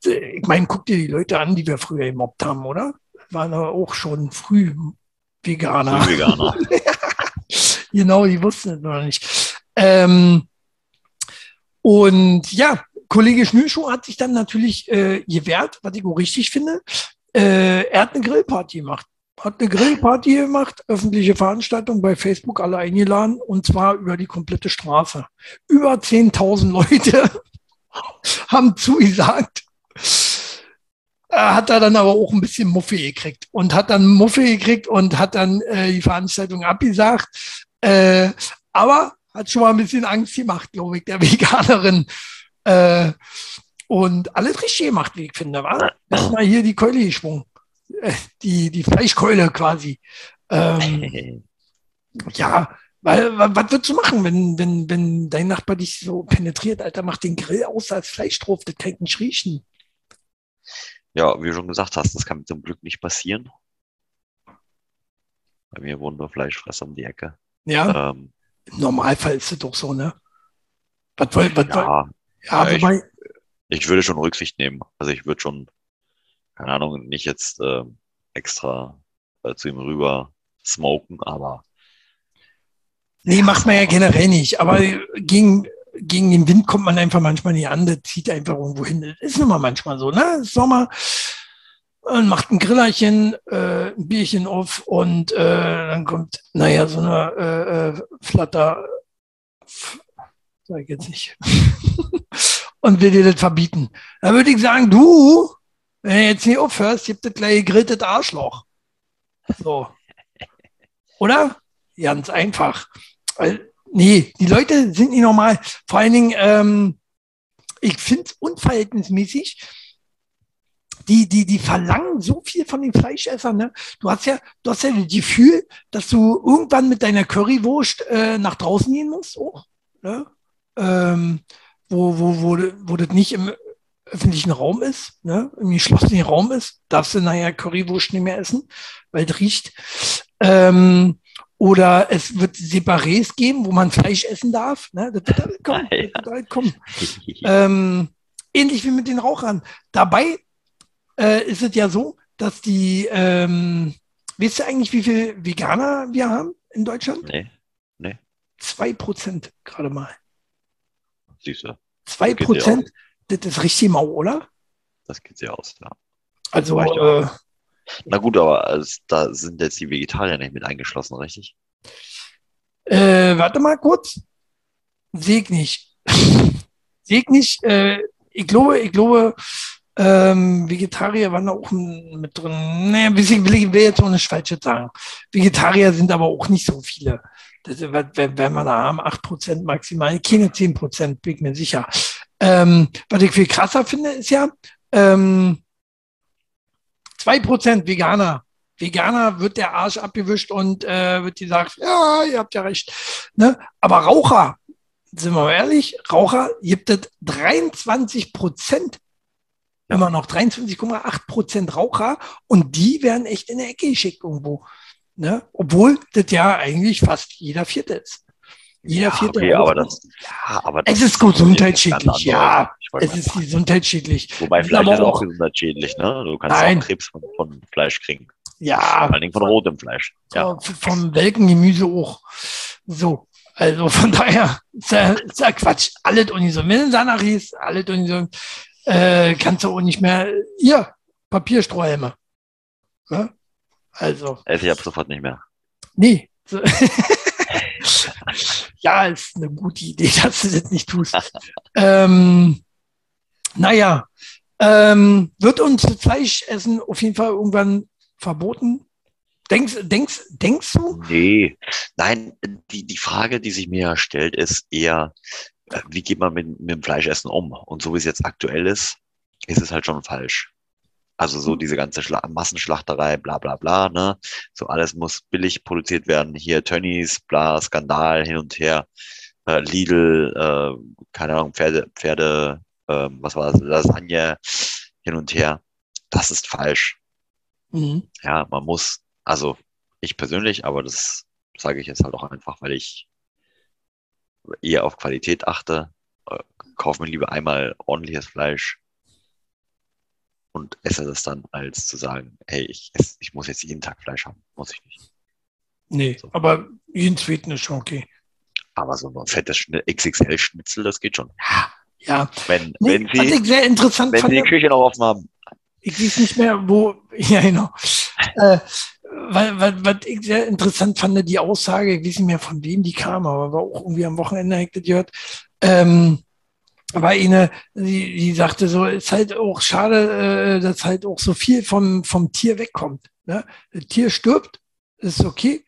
ich meine, guck dir die Leute an, die wir früher gemobbt haben, oder? Waren auch schon früh Veganer. Früh Veganer. genau, die wussten es noch nicht. Ähm, und ja, Kollege Schnürschuh hat sich dann natürlich äh, gewehrt, was ich auch richtig finde. Äh, er hat eine Grillparty gemacht. Hat eine Grillparty gemacht, öffentliche Veranstaltung bei Facebook alle eingeladen und zwar über die komplette Straße. Über 10.000 Leute haben zugesagt. Hat er dann aber auch ein bisschen Muffe gekriegt und hat dann Muffe gekriegt und hat dann äh, die Veranstaltung abgesagt. Äh, aber hat schon mal ein bisschen Angst gemacht, glaube ich, der Veganerin. Äh, und alles richtig gemacht, wie ich finde, war. Erstmal hier die Keule geschwungen. Die, die Fleischkeule quasi. Ähm, ja, weil, was würdest du machen, wenn, wenn, wenn dein Nachbar dich so penetriert, Alter, macht den Grill aus als Fleisch drauf, das kann ich nicht riechen. Ja, wie du schon gesagt hast, das kann zum Glück nicht passieren. Bei mir wohnen nur Fleischfresser um die Ecke. Ja. Ähm, Im Normalfall ist es doch so, ne? Was was ja, ja, ja wobei. Ich, ich, würde schon Rücksicht nehmen. Also ich würde schon, keine Ahnung, nicht jetzt äh, extra äh, zu ihm rüber smoken, aber Nee, macht man ja generell nicht. Aber gegen, gegen den Wind kommt man einfach manchmal nicht an. Das zieht einfach irgendwo hin. Das ist nun mal manchmal so, ne? Sommer. Man macht ein Grillerchen, äh, ein Bierchen auf und äh, dann kommt, naja, so eine äh, äh, Flatter, sag ich jetzt nicht, und will dir das verbieten. Da würde ich sagen, du, wenn du jetzt nicht aufhörst, gibt das gleich gegrilltes Arschloch. So. Oder? Ganz einfach. Nee, die Leute sind nicht normal. Vor allen Dingen, ähm, ich finde es unverhältnismäßig. Die, die, die verlangen so viel von den Fleischessern. Ne? Du hast ja, du hast ja das Gefühl, dass du irgendwann mit deiner Currywurst äh, nach draußen gehen musst, auch, ne? ähm, wo, wo, wo, wo das nicht im öffentlichen Raum ist, ne? im geschlossenen Raum ist, darfst du nachher Currywurst nicht mehr essen, weil es riecht. Ähm, oder es wird Separés geben, wo man Fleisch essen darf. Ne? Das wird halt kommen. Das wird halt kommen. ähm, ähnlich wie mit den Rauchern. Dabei äh, ist es ja so, dass die, ähm, wisst ihr eigentlich, wie viele Veganer wir haben in Deutschland? Nee. Nee. Zwei Prozent gerade mal. Siehst du. Zwei Prozent, das ist richtig mau, oder? Das geht sehr aus, ja. Also, äh, na gut, aber also, da sind jetzt die Vegetarier nicht mit eingeschlossen, richtig? Äh, warte mal kurz. Seg nicht. Seg nicht. Äh, ich glaube, ich glaube, ähm, Vegetarier waren da auch mit drin. Naja, ein bisschen will ich will jetzt auch nicht falsch sagen. Vegetarier sind aber auch nicht so viele. Das, wenn, wenn wir da haben, 8% maximal, keine 10%, bin ich mir sicher. Ähm, was ich viel krasser finde, ist ja, ähm, 2% Veganer. Veganer wird der Arsch abgewischt und äh, wird gesagt, ja, ihr habt ja recht. Ne? Aber Raucher, sind wir mal ehrlich, Raucher gibt es 23 Prozent. Immer noch 23,8 Prozent Raucher und die werden echt in der Ecke geschickt irgendwo. Ne? Obwohl das ja eigentlich fast jeder Vierte ist. Jeder ja, vierte okay, aber das, ja, aber das es ist gesundheitsschädlich, ja. Es ist gesundheitsschädlich. Wobei Fleisch ist auch gesundheitsschädlich, ne? Du kannst Nein. auch Krebs von, von, Fleisch kriegen. Ja. Vor allen Dingen von rotem Fleisch. Ja. Vom welken Gemüse auch. So. Also von daher, ist ja, ist ja Quatsch. Alles ungesund. Wenn du danach riechst, alles ungesund, äh, kannst du auch nicht mehr, ja, Papierstrohhelme. Ja? Also. Esse ich ab sofort nicht mehr. Nee. ja, ist eine gute Idee, dass du das nicht tust. ähm, naja, ähm, wird uns Fleischessen auf jeden Fall irgendwann verboten? Denkst, denkst, denkst du? Nee, nein, die, die Frage, die sich mir stellt, ist eher, äh, wie geht man mit, mit dem Fleischessen um? Und so wie es jetzt aktuell ist, ist es halt schon falsch. Also so diese ganze Schla Massenschlachterei, bla bla bla, ne? So alles muss billig produziert werden. Hier Tönnies, bla, Skandal hin und her. Äh, Lidl, äh, keine Ahnung, Pferde, Pferde, äh, was war das, Lasagne hin und her. Das ist falsch. Mhm. Ja, man muss, also ich persönlich, aber das sage ich jetzt halt auch einfach, weil ich eher auf Qualität achte. Äh, kauf mir lieber einmal ordentliches Fleisch und esse das dann, als zu sagen, hey, ich, esse, ich muss jetzt jeden Tag Fleisch haben. Muss ich nicht. Nee, so. aber jeden zweiten ist schon okay. Aber so ein fettes XXL-Schnitzel, das geht schon. Ja, ja. Wenn, nee, wenn Sie, ich sehr interessant wenn Sie die Küche noch offen haben. Ich weiß nicht mehr, wo, ja genau. äh, weil, weil, was ich sehr interessant fand, die Aussage, ich weiß nicht mehr, von wem die kam, aber war auch irgendwie am Wochenende, ich das gehört, ähm, weil eine, die, die sagte so, ist halt auch schade, äh, dass halt auch so viel vom, vom Tier wegkommt. Ne? Das Tier stirbt, ist okay.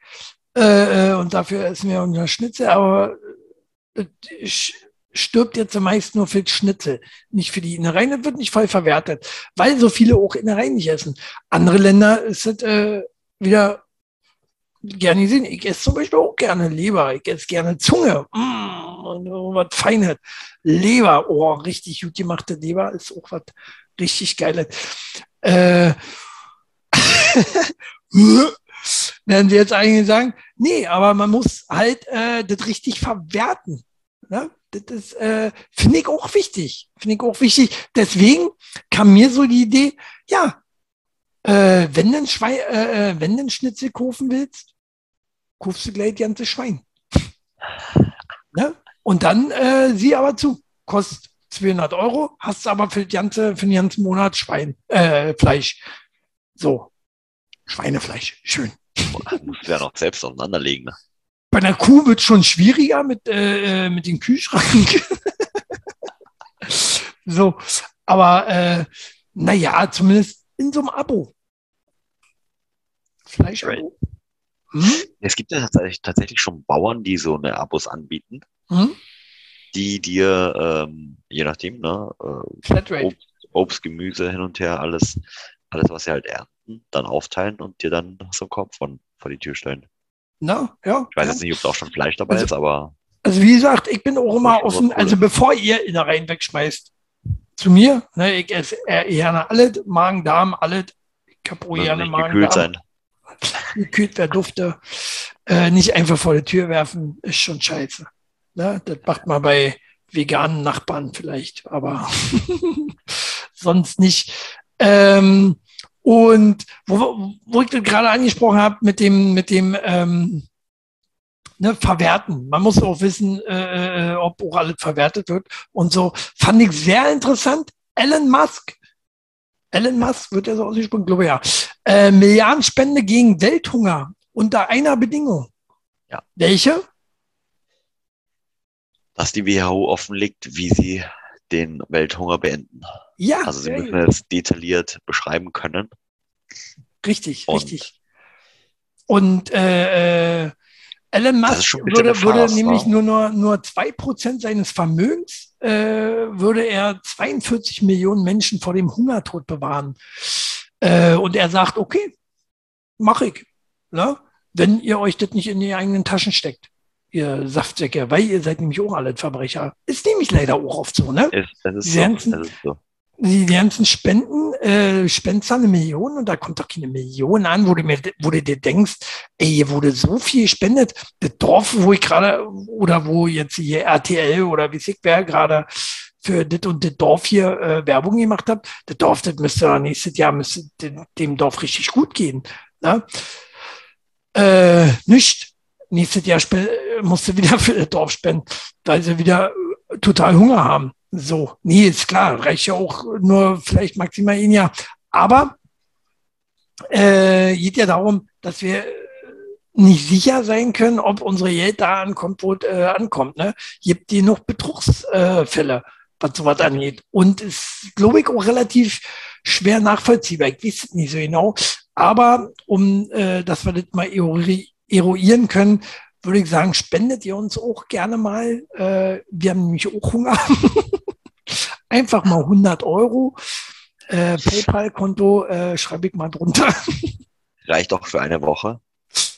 Äh, äh und dafür ist mir unser Schnitzel, aber äh, stirbt jetzt meist nur für das Schnitzel, nicht für die Innereien. Das wird nicht voll verwertet, weil so viele auch Innereien nicht essen. Andere Länder ist es äh, wieder gerne sehen. Ich esse zum Beispiel auch gerne Leber. Ich esse gerne Zunge. Mm, und was Feines. Leber. Oh, richtig gut gemachte Leber ist auch was richtig Geiles. Äh, werden Sie jetzt eigentlich sagen, nee, aber man muss halt äh, das richtig verwerten. Ne? Das äh, finde ich auch wichtig. Finde ich auch wichtig. Deswegen kam mir so die Idee, ja, äh, wenn du Schwein, äh, äh, wenn du Schnitzel kaufen willst, kaufst du gleich das ganze Schwein. ne? Und dann äh, sieh aber zu, kostet 200 Euro, hast aber für, ganze, für den ganzen Monat Schwein, äh, Fleisch. So, Schweinefleisch, schön. Musst du ja noch selbst auseinanderlegen. Ne? Bei einer Kuh wird es schon schwieriger mit, äh, äh mit dem Kühlschrank. so, aber äh, naja, zumindest in so einem Abo. Fleischabo. Right. Hm? Es gibt ja tatsächlich, schon Bauern, die so eine Abos anbieten, hm? die dir, ähm, je nachdem, ne, äh, Obst, Obst, Gemüse hin und her, alles, alles, was sie halt ernten, dann aufteilen und dir dann so einen Korb von, vor die Tür stellen. Na, ja. Ich weiß ja. jetzt nicht, ob da auch schon Fleisch dabei also, ist, aber. Also wie gesagt, ich bin auch immer offen, also bevor ihr Innereien wegschmeißt, zu mir, ne, ich esse gerne alles, Magen, Darm, alles. Ich habe auch gerne Magen, Darm. Sein gekühlt wer Dufte, äh, nicht einfach vor die Tür werfen, ist schon scheiße. Ne? Das macht man bei veganen Nachbarn vielleicht, aber sonst nicht. Ähm, und wo, wo ich das gerade angesprochen habe mit dem, mit dem ähm, ne, Verwerten. Man muss auch wissen, äh, äh ob auch alles verwertet wird. Und so fand ich sehr interessant. Elon Musk Elon Musk wird ja so ausgesprochen, glaube ich, ja. Äh, Milliardenspende gegen Welthunger unter einer Bedingung. Ja. Welche? Dass die WHO offenlegt, wie sie den Welthunger beenden. Ja. Also sie müssen es detailliert beschreiben können. Richtig, Und richtig. Und äh, äh, Elon Musk würde, Farce, würde nämlich nur, nur, nur 2% seines Vermögens, äh, würde er 42 Millionen Menschen vor dem Hungertod bewahren. Äh, und er sagt, okay, mache ich. Ne? Wenn ihr euch das nicht in die eigenen Taschen steckt, ihr Saftsäcke, weil ihr seid nämlich auch alle Verbrecher. Ist nämlich leider auch oft so, ne? Ist, das ist, so, ganzen, das ist so. Die ganzen Spenden, äh, spendest eine Million und da kommt doch keine Million an, wo du, mir, wo du dir denkst, ey, hier wurde so viel gespendet. Das Dorf, wo ich gerade, oder wo jetzt hier RTL oder wie ich wer gerade für das und das Dorf hier äh, Werbung gemacht hat, das Dorf, das müsste nächstes Jahr müsste dem, Dorf richtig gut gehen. Ne? Äh, nicht. Nächstes Jahr musste wieder für das Dorf spenden, weil sie wieder total Hunger haben. So, nee, ist klar, reicht ja auch nur vielleicht maximal ein Jahr. Aber äh, geht ja darum, dass wir nicht sicher sein können, ob unsere Geld da ankommt, wo es äh, ankommt. Ne? Gibt die noch Betrugsfälle, was sowas angeht. Und ist, glaube ich, auch relativ schwer nachvollziehbar. Ich weiß es nicht so genau. Aber um, äh, dass wir das mal eruieren können, würde ich sagen, spendet ihr uns auch gerne mal. Äh, wir haben nämlich auch Hunger. Einfach mal 100 Euro. Äh, PayPal-Konto äh, schreibe ich mal drunter. Reicht auch für eine Woche.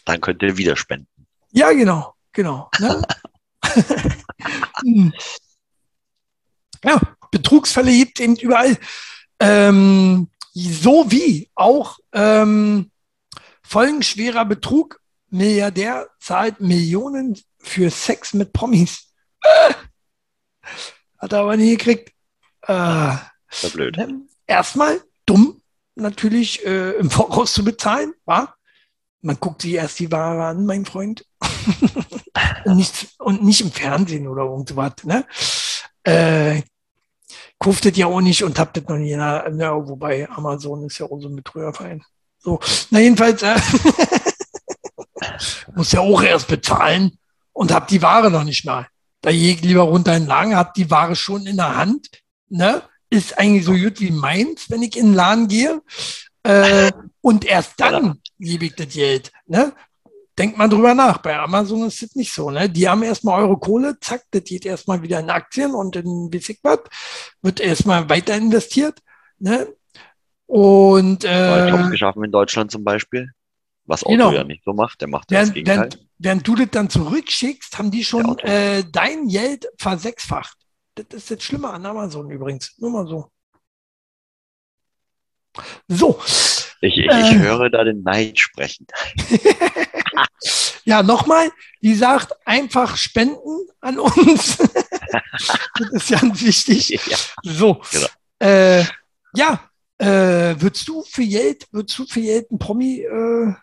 Dann könnt ihr wieder spenden. Ja, genau, genau. Ne? Ja, Betrugsfälle gibt eben überall. Ähm, so wie auch ähm, folgenschwerer Betrug. Milliardär zahlt Millionen für Sex mit Promis. Äh, hat er aber nie gekriegt. Äh, war blöd. Ne? Erstmal dumm, natürlich äh, im Voraus zu bezahlen, war. Man guckt sich erst die Ware an, mein Freund. und, nicht, und nicht im Fernsehen oder irgendwas. Ne? Äh, Kuftet ja auch nicht und habt das noch nie. Na, na, wobei Amazon ist ja auch so ein Betrügerverein. So, na jedenfalls äh, muss ja auch erst bezahlen und habt die Ware noch nicht mal. Da geht lieber runter in den Laden, habt die Ware schon in der Hand. Ne? Ist eigentlich so gut wie meins, wenn ich in den Laden gehe. Äh, und erst dann gebe ich das Geld. Ne? Denkt mal drüber nach. Bei Amazon ist das nicht so. Ne? Die haben erstmal eure Kohle, zack, das geht erstmal wieder in Aktien und in was, wird erstmal weiter investiert. Ne? Und äh, Top geschaffen in Deutschland zum Beispiel. Was Otto genau. ja nicht so macht, der macht während, das Gegenteil. Während, während du das dann zurückschickst, haben die schon äh, dein Geld versechsfacht. Das ist das Schlimme an Amazon übrigens. Nur mal so. So. Ich, ich, äh, ich höre da den Neid sprechen. ja, nochmal, die sagt einfach spenden an uns. das ist ganz wichtig. Ja, so. Genau. Äh, ja, äh, würdest du für Geld, würdest du für Geld ein Promi, äh,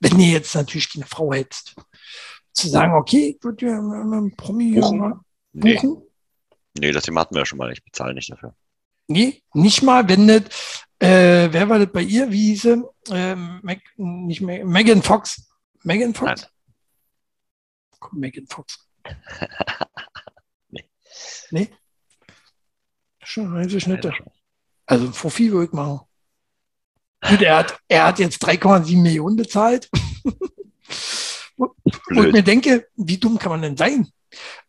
wenn ihr jetzt natürlich keine Frau hättest, zu sagen, okay, ich würde dir einen Promi buchen? buchen? Nee. nee, das Thema hatten wir ja schon mal. Ich bezahle nicht dafür. Nee, nicht mal, wenn das äh, wer war das bei ihr? Wie hieß sie? Äh, Mac, nicht Megan Fox. Megan Fox? Nein. Megan Fox. nee. Nee? Schon, weiß ich nicht. Also, Fofi würde ich machen. Gut, er hat, er hat jetzt 3,7 Millionen bezahlt. und, und mir denke, wie dumm kann man denn sein?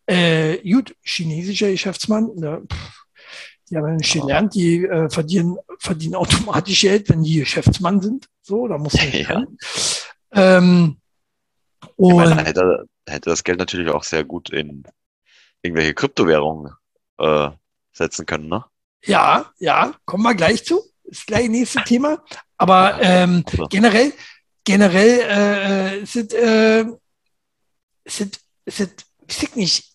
Äh, gut, chinesischer Geschäftsmann, ne, die haben nicht gelernt, die äh, verdienen, verdienen automatisch Geld, wenn die Geschäftsmann sind. So, da muss man ja. ähm, und meine, hätte, hätte das Geld natürlich auch sehr gut in irgendwelche Kryptowährungen äh, setzen können, ne? Ja, ja, kommen wir gleich zu. Ist gleich nächste Thema. Aber ähm, also. generell, generell äh, sind, äh, sind, sind, weiß ich nicht,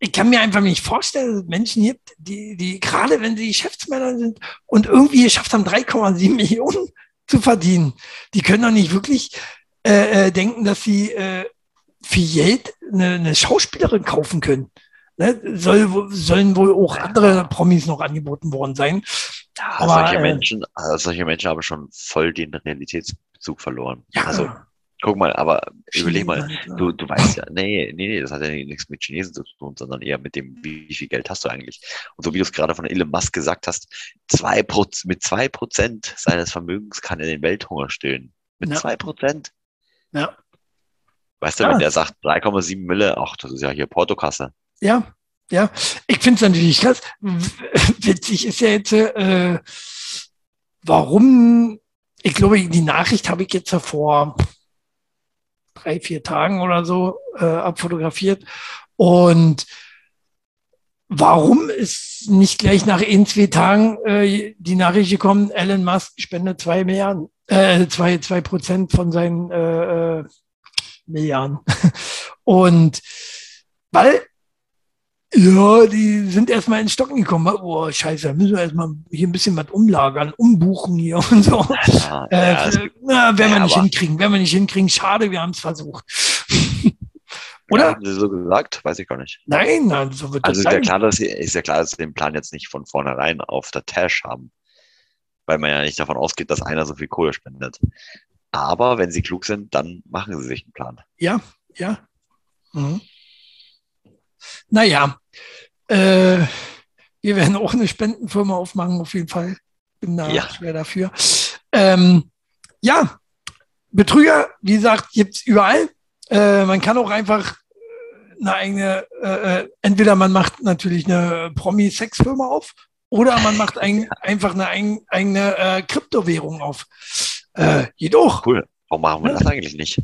ich kann mir einfach nicht vorstellen, dass es Menschen gibt, die, die gerade wenn sie Geschäftsmänner sind und irgendwie geschafft haben, 3,7 Millionen zu verdienen, die können doch nicht wirklich äh, äh, denken, dass sie äh, für Geld eine, eine Schauspielerin kaufen können. Ne? Soll, sollen wohl auch andere Promis noch angeboten worden sein. Aber, solche, äh, Menschen, also solche Menschen haben schon voll den Realitätsbezug verloren. Ja, also Guck mal, aber überleg mal, du, du weißt ja, nee, nee, nee, das hat ja nichts mit Chinesen zu tun, sondern eher mit dem, wie viel Geld hast du eigentlich. Und so wie du es gerade von Elon Musk gesagt hast, zwei Proz mit zwei Prozent seines Vermögens kann er den Welthunger stillen. Mit zwei ja. Prozent. Ja. Weißt du, ja. wenn der sagt 3,7 Mille, ach, das ist ja hier Portokasse. Ja, ja. Ich finde es natürlich krass. Witzig ist ja jetzt, äh, warum, ich glaube, die Nachricht habe ich jetzt vor drei, vier Tagen oder so äh, abfotografiert. Und warum ist nicht gleich nach in zwei Tagen äh, die Nachricht gekommen, Elon Musk spendet zwei Milliarden, äh, zwei, zwei Prozent von seinen äh, äh Milliarden. Und weil ja, die sind erstmal ins Stocken gekommen. Oh, scheiße, müssen wir erstmal hier ein bisschen was umlagern, umbuchen hier und so. Ja, äh, ja, na, werden wir nicht hinkriegen, werden wir nicht hinkriegen. Schade, wir haben es versucht. Oder? Ja, haben sie so gesagt? Weiß ich gar nicht. Nein, nein, so wird Also das ist ja sein. klar, dass sie, ist ja klar, dass sie den Plan jetzt nicht von vornherein auf der Tash haben. Weil man ja nicht davon ausgeht, dass einer so viel Kohle spendet. Aber wenn sie klug sind, dann machen sie sich einen Plan. Ja, ja. Mhm. Naja, äh, wir werden auch eine Spendenfirma aufmachen, auf jeden Fall. Bin da Ja. schwer dafür. Ähm, ja, Betrüger, wie gesagt, gibt's überall. Äh, man kann auch einfach eine eigene, äh, äh, entweder man macht natürlich eine Promi-Sex-Firma auf oder man macht ein, einfach eine ein, eigene äh, Kryptowährung auf. Äh, jedoch, Cool. Warum machen wir das eigentlich nicht?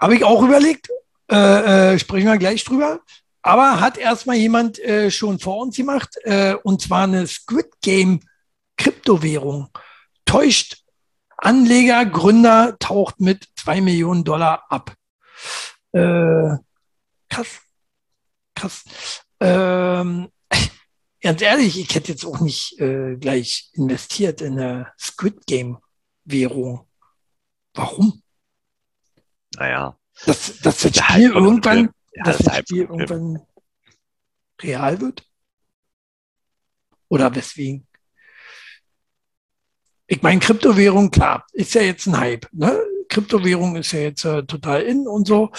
Habe ich auch überlegt. Äh, äh, sprechen wir gleich drüber. Aber hat erstmal jemand äh, schon vor uns gemacht, äh, und zwar eine Squid Game Kryptowährung. Täuscht Anleger, Gründer, taucht mit zwei Millionen Dollar ab. Äh, krass. Krass. Ähm, ganz ehrlich, ich hätte jetzt auch nicht gleich investiert in eine Squid Game Währung. Warum? Naja. Dass, dass das Spiel irgendwann. Ja, dass das das Spiel irgendwann real wird? Oder weswegen? Ich meine, Kryptowährung, klar, ist ja jetzt ein Hype. Ne? Kryptowährung ist ja jetzt äh, total in und so.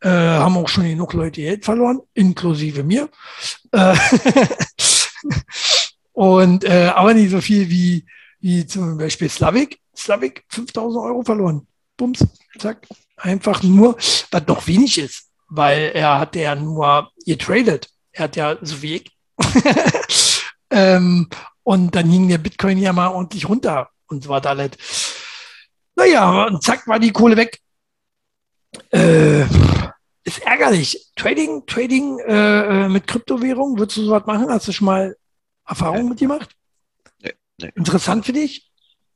Äh, haben auch schon genug Leute Geld verloren, inklusive mir. Äh, und äh, aber nicht so viel wie, wie zum Beispiel Slavik. Slavik 5000 Euro verloren. Bums, zack. Einfach nur, was doch wenig ist, weil er hat ja nur getradet. Er hat ja so wie ich. ähm, und dann hing der Bitcoin ja mal ordentlich runter und so weiter alles. Naja, und zack war die Kohle weg. Äh, ist ärgerlich. Trading, Trading äh, äh, mit Kryptowährung, würdest du sowas machen? Hast du schon mal Erfahrung Nee. mit gemacht? Nee, nee. Interessant für dich?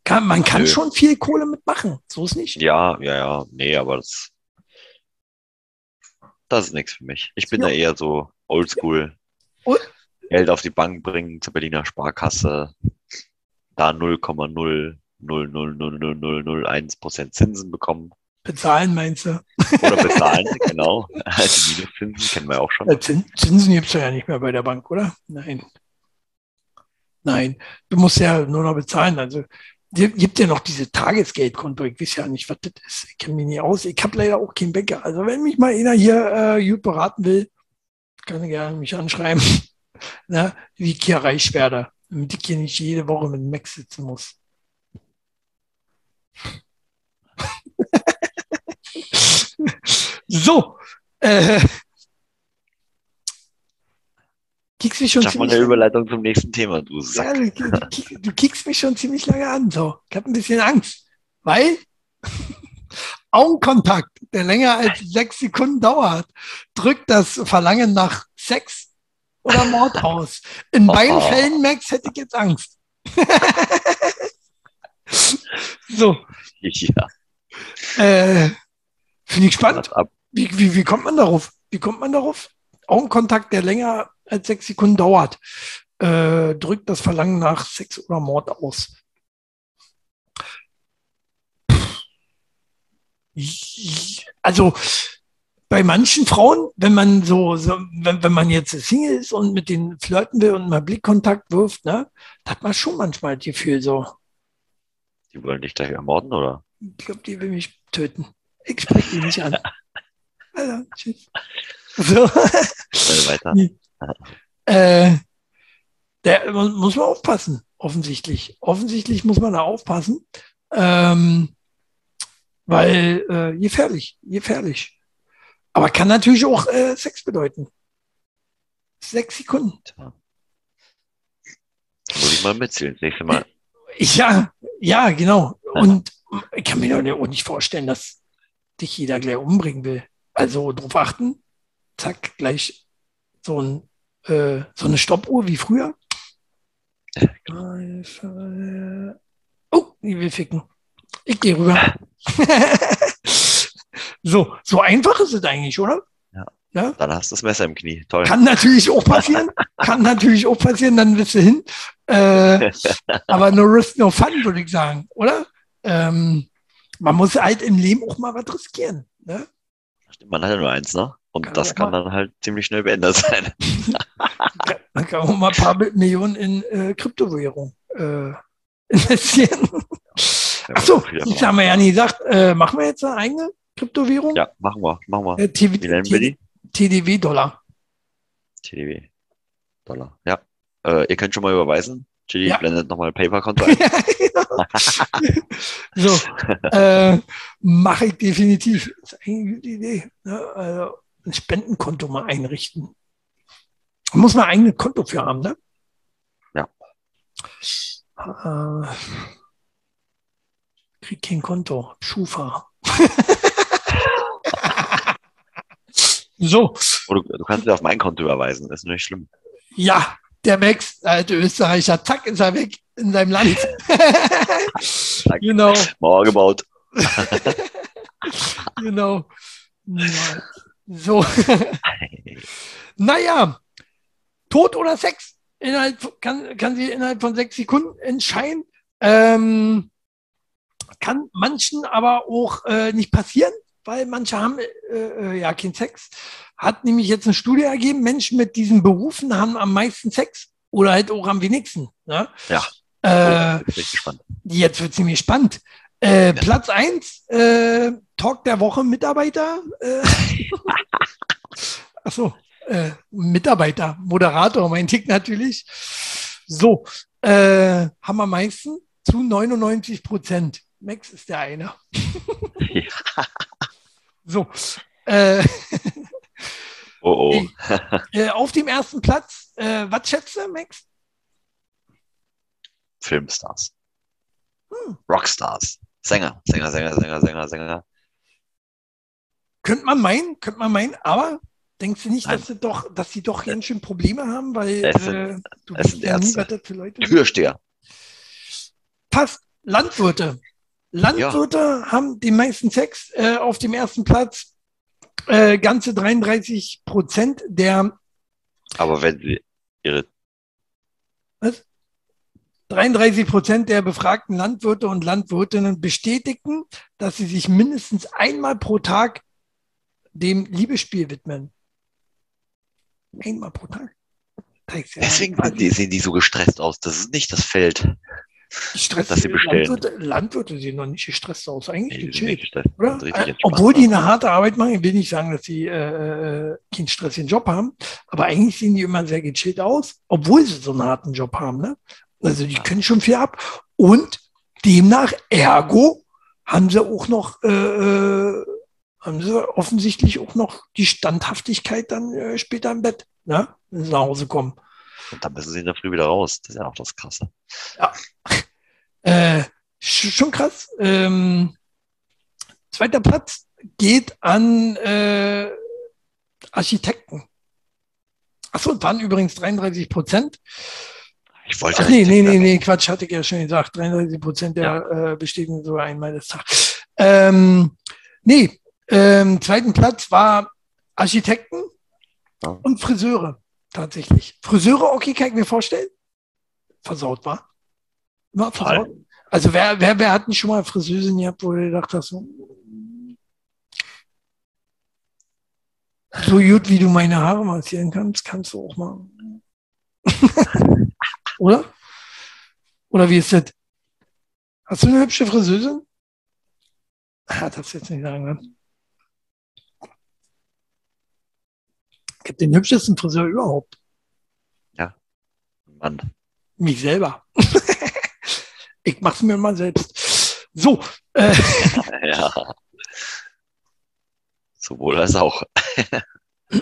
Kann, man kann Nö. schon viel Kohle mitmachen. So ist nicht. Ja, ja, ja. Nee, aber das, das ist nichts für mich. Ich bin Ja. da eher so oldschool. Und- Geld auf die Bank bringen zur Berliner Sparkasse. Da 0,0000001 Prozent Zinsen bekommen. Bezahlen meinst du? Oder bezahlen, genau. Also Minuszinsen kennen wir auch schon. Zin- Zinsen gibt es ja nicht mehr bei der Bank, oder? Nein. Nein, du musst ja nur noch bezahlen. Also gibt ja noch diese Tagesgeldkonto. Ich weiß ja nicht, was das ist. Ich kenne mich nicht aus. Ich habe leider auch keinen Bäcker. Also wenn mich mal einer hier äh, gut beraten will, kann er gerne mich anschreiben, Na, wie ich hier reich werde, damit ich hier nicht jede Woche mit dem Max sitzen muss. so, äh, kickst mich schon Schaff mal ziemlich eine lange- Überleitung zum nächsten Thema, du ja, Sack. du, du, kick- du kickst mich schon ziemlich lange an. So. Ich habe ein bisschen Angst, weil Augenkontakt, der länger als sechs Sekunden dauert, drückt das Verlangen nach Sex oder Mord aus. In beiden Oh. Fällen, Max, hätte ich jetzt Angst. so, Ja, äh, finde ich spannend. Wie, wie, wie kommt man darauf? Wie kommt man darauf? Augenkontakt, der länger als sechs Sekunden dauert, äh, drückt das Verlangen nach Sex oder Mord aus. Also bei manchen Frauen, wenn man so, so wenn, wenn man jetzt Single ist und mit denen flirten will und mal Blickkontakt wirft, ne, hat man schon manchmal das Gefühl so, Die wollen dich gleich ermorden, oder? ich glaube, die will mich töten. Ich spreche die nicht an. Also, tschüss. So. Weiter. Äh, mu- muss man aufpassen, offensichtlich. Offensichtlich muss man da aufpassen, ähm, weil äh, gefährlich, gefährlich. Aber kann natürlich auch äh, Sex bedeuten. Sechs Sekunden. Tja. Muss ich mal mitzählen. Das nächste Mal. Ja, ja, genau. Und ich kann mir auch nicht vorstellen, dass dich jeder gleich umbringen will. Also drauf achten, zack, gleich so, ein, äh, so eine Stoppuhr wie früher. Oh, die will ficken. Ich gehe rüber. so, so einfach ist es eigentlich, oder? Ja. ja? Dann hast du das Messer im Knie. Toll. Kann natürlich auch passieren. Kann natürlich auch passieren, dann bist du hin. Äh, aber no risk, no fun, würde ich sagen, oder? Ähm, man muss halt im Leben auch mal was riskieren. Ne? Man hat ja nur eins, ne? Und kann das kann dann halt ziemlich schnell beendet sein. dann kann man mal ein paar Millionen in äh, Kryptowährung äh, investieren. Achso, das haben wir ja nie gesagt. Äh, machen wir jetzt eine eigene Kryptowährung? Ja, machen wir. Machen wir. Äh, Wie nennen wir die? TDW-Dollar. TDW-Dollar, ja. Äh, ihr könnt schon mal überweisen. Chili ja. blendet nochmal ein Paper-Konto ein. so, äh, mache ich definitiv. Das ist eine gute Idee. Ne? Also ein Spendenkonto mal einrichten. Muss man ein eigenes Konto für haben, ne? Ja. Äh, krieg kein Konto. Schufa. so. Du, du, kannst dir auf mein Konto überweisen, das ist nicht schlimm. Ja, der Max, der alte Österreicher, zack, ist er weg in seinem Land. genau. Mauer gebaut. genau. So. naja, Tod oder Sex innerhalb, kann, kann sie innerhalb von sechs Sekunden entscheiden. Ähm, kann manchen aber auch äh, nicht passieren, weil manche haben äh, äh, ja keinen Sex. Hat nämlich jetzt eine Studie ergeben, Menschen mit diesen Berufen haben am meisten Sex oder halt auch am wenigsten. Ne? Ja. Äh, jetzt wird ziemlich spannend. Äh, ja. Platz 1, äh, Talk der Woche Mitarbeiter. Äh, Achso, äh, Mitarbeiter, Moderator, mein Tick natürlich. So, äh, haben wir meisten zu 99 Prozent. Max ist der eine. ja. So. Äh, oh oh. äh, auf dem ersten Platz, äh, was schätzt du, Max? Filmstars. Hm. Rockstars. Sänger, Sänger, Sänger, Sänger, Sänger, Sänger. Könnte man meinen, könnte man meinen, aber denkst du nicht, dass sie doch, dass sie doch ganz schön Probleme haben, weil es sind, äh, du es sind ja nie, was das für Leute Türsteher. Passt. Landwirte. Landwirte ja. haben den meisten Sex äh, auf dem ersten Platz. Äh, ganze 33 Prozent der. Aber wenn sie ihre. Was? 33 Prozent der befragten Landwirte und Landwirtinnen bestätigten, dass sie sich mindestens einmal pro Tag dem Liebesspiel widmen. Einmal pro Tag. Deswegen sehen die so gestresst aus. Das ist nicht das Feld. Stress, dass sie bestellen. Landwirte, Landwirte sehen noch nicht gestresst aus, eigentlich nee, gechillt, oder? Äh, obwohl die eine harte Arbeit machen, ich will nicht sagen, dass sie äh, äh, keinen stressigen Job haben, aber eigentlich sehen die immer sehr gechillt aus, obwohl sie so einen harten Job haben. Ne? Also die können schon viel ab und demnach, ergo, haben sie auch noch, äh, äh haben sie offensichtlich auch noch die Standhaftigkeit dann äh, später im Bett, ne? wenn sie nach Hause kommen. Und dann müssen sie in der Früh wieder raus. Das ist ja auch das Krasse. Ja. Äh, schon krass. Ähm, zweiter Platz geht an äh, Architekten. Achso, waren übrigens 33 Prozent. Ich wollte. Ach, nee, nee, nee, nee, Quatsch, hatte ich ja schon gesagt. 33 Prozent der ja. äh, bestätigen sogar einmal das Tag. Ähm, nee, ähm, zweiten Platz war Architekten ja. und Friseure tatsächlich. Friseure, okay, kann ich mir vorstellen. Versaut war. Immer versaut. Also wer, wer, wer hat nicht schon mal Friseusen gehabt, wo du gedacht hast, so, so gut wie du meine Haare massieren kannst, kannst du auch mal. Oder? Oder wie ist das? Hast du eine hübsche Friseusin? Ah, darfst jetzt nicht sagen, ne? Habe den hübschesten Friseur überhaupt. Ja. Mann. Mich selber. ich mach's mir mal selbst. So. Äh, ja. Sowohl als auch.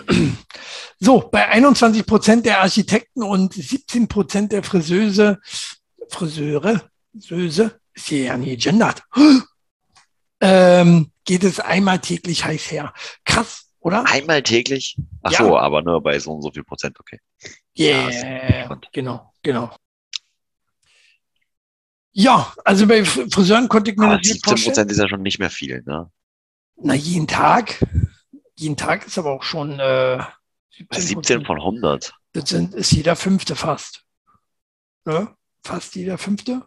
so, bei 21 Prozent der Architekten und 17 Prozent der Friseuse, Friseure, Söse, ist hier ja nie gendert, ähm, geht es einmal täglich heiß her. Krass, oder? Einmal täglich? Ach ja. so, aber nur bei so und so viel Prozent, okay. Yeah, ja, genau, genau. Ja, also bei Friseuren konnte ich mir aber 17 Prozent ist ja schon nicht mehr viel, ne? Na, jeden Tag. Jeden Tag ist aber auch schon äh, 17, 17 von 100. Das sind, ist jeder Fünfte fast. Ne? Fast jeder Fünfte.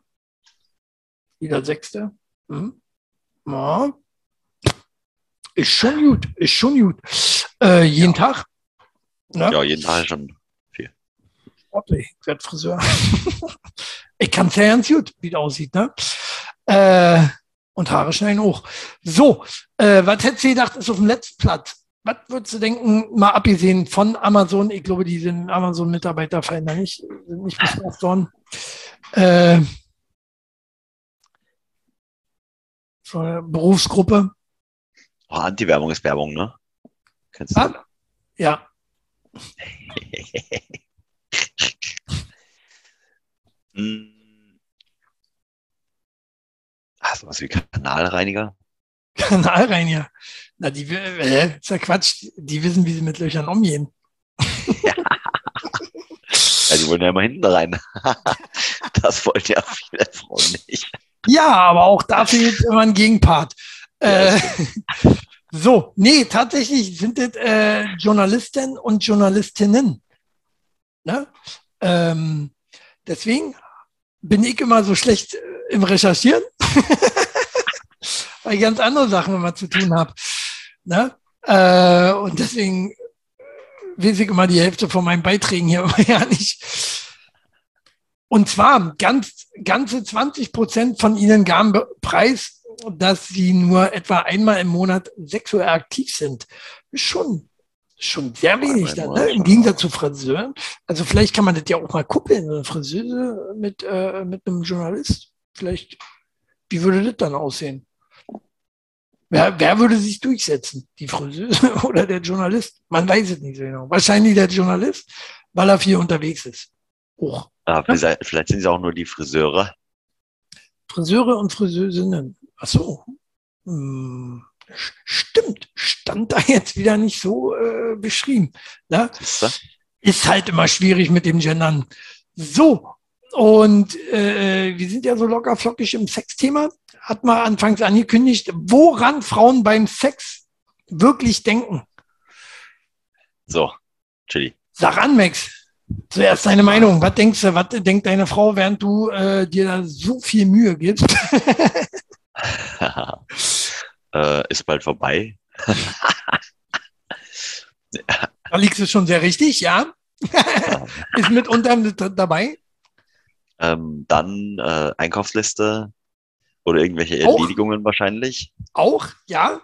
Jeder Sechste. Hm. Ja. Ist schon gut, ist schon gut. Äh, jeden ja. Tag? Ne? Ja, jeden Tag schon viel. Sportlich, ich werde Friseur. ich kann es ja ganz gut, wie es aussieht. Ne? Äh, und Haare schneiden hoch. So, äh, was hättest du gedacht, ist auf dem letzten Platz? Was würdest du denken, mal abgesehen von Amazon, ich glaube, die sind Amazon-Mitarbeiter da nicht, sind nicht bestraft worden. Äh, Berufsgruppe. Oh, Anti-Werbung ist Werbung, ne? Kennst du? Ah, ja. hm. Ach, sowas wie Kanalreiniger? Kanalreiniger. Na, die, äh, ist ja Quatsch. Die wissen, wie sie mit Löchern umgehen. ja. ja, die wollen ja immer hinten rein. das wollen ja viele Frauen nicht. Ja, aber auch dafür gibt immer ein Gegenpart. Äh, so, nee, tatsächlich sind das äh, Journalisten und Journalistinnen. Ne? Ähm, deswegen bin ich immer so schlecht äh, im Recherchieren, weil ich ganz andere Sachen immer zu tun habe. Ne? Äh, und deswegen weiß ich immer die Hälfte von meinen Beiträgen hier immer ja nicht. Und zwar ganz, ganze 20 Prozent von ihnen gaben Preis, dass sie nur etwa einmal im Monat sexuell aktiv sind. Schon, schon sehr wenig dann, ne? im Gegensatz zu Friseuren. Also vielleicht kann man das ja auch mal kuppeln, eine Friseuse mit, äh, mit einem Journalist. Vielleicht, wie würde das dann aussehen? Wer, wer würde sich durchsetzen? Die Friseuse oder der Journalist? Man weiß es nicht so genau. Wahrscheinlich der Journalist, weil er viel unterwegs ist. Hoch. Ah, ja? Vielleicht sind es auch nur die Friseure. Friseure und Friseurinnen. Ach so. Hm, stimmt. Stand da jetzt wieder nicht so äh, beschrieben. Ne? Ist halt immer schwierig mit dem Gendern. So. Und äh, wir sind ja so locker flockig im Sexthema. Hat man anfangs angekündigt, woran Frauen beim Sex wirklich denken. So, Chili. Sag an, Max. Zuerst deine Meinung. Was denkst du, was denkt deine Frau, während du äh, dir da so viel Mühe gibst? äh, ist bald vorbei. da liegst du schon sehr richtig, ja. ist mitunter mit dabei. Ähm, dann äh, Einkaufsliste oder irgendwelche Erledigungen Auch? wahrscheinlich. Auch, ja.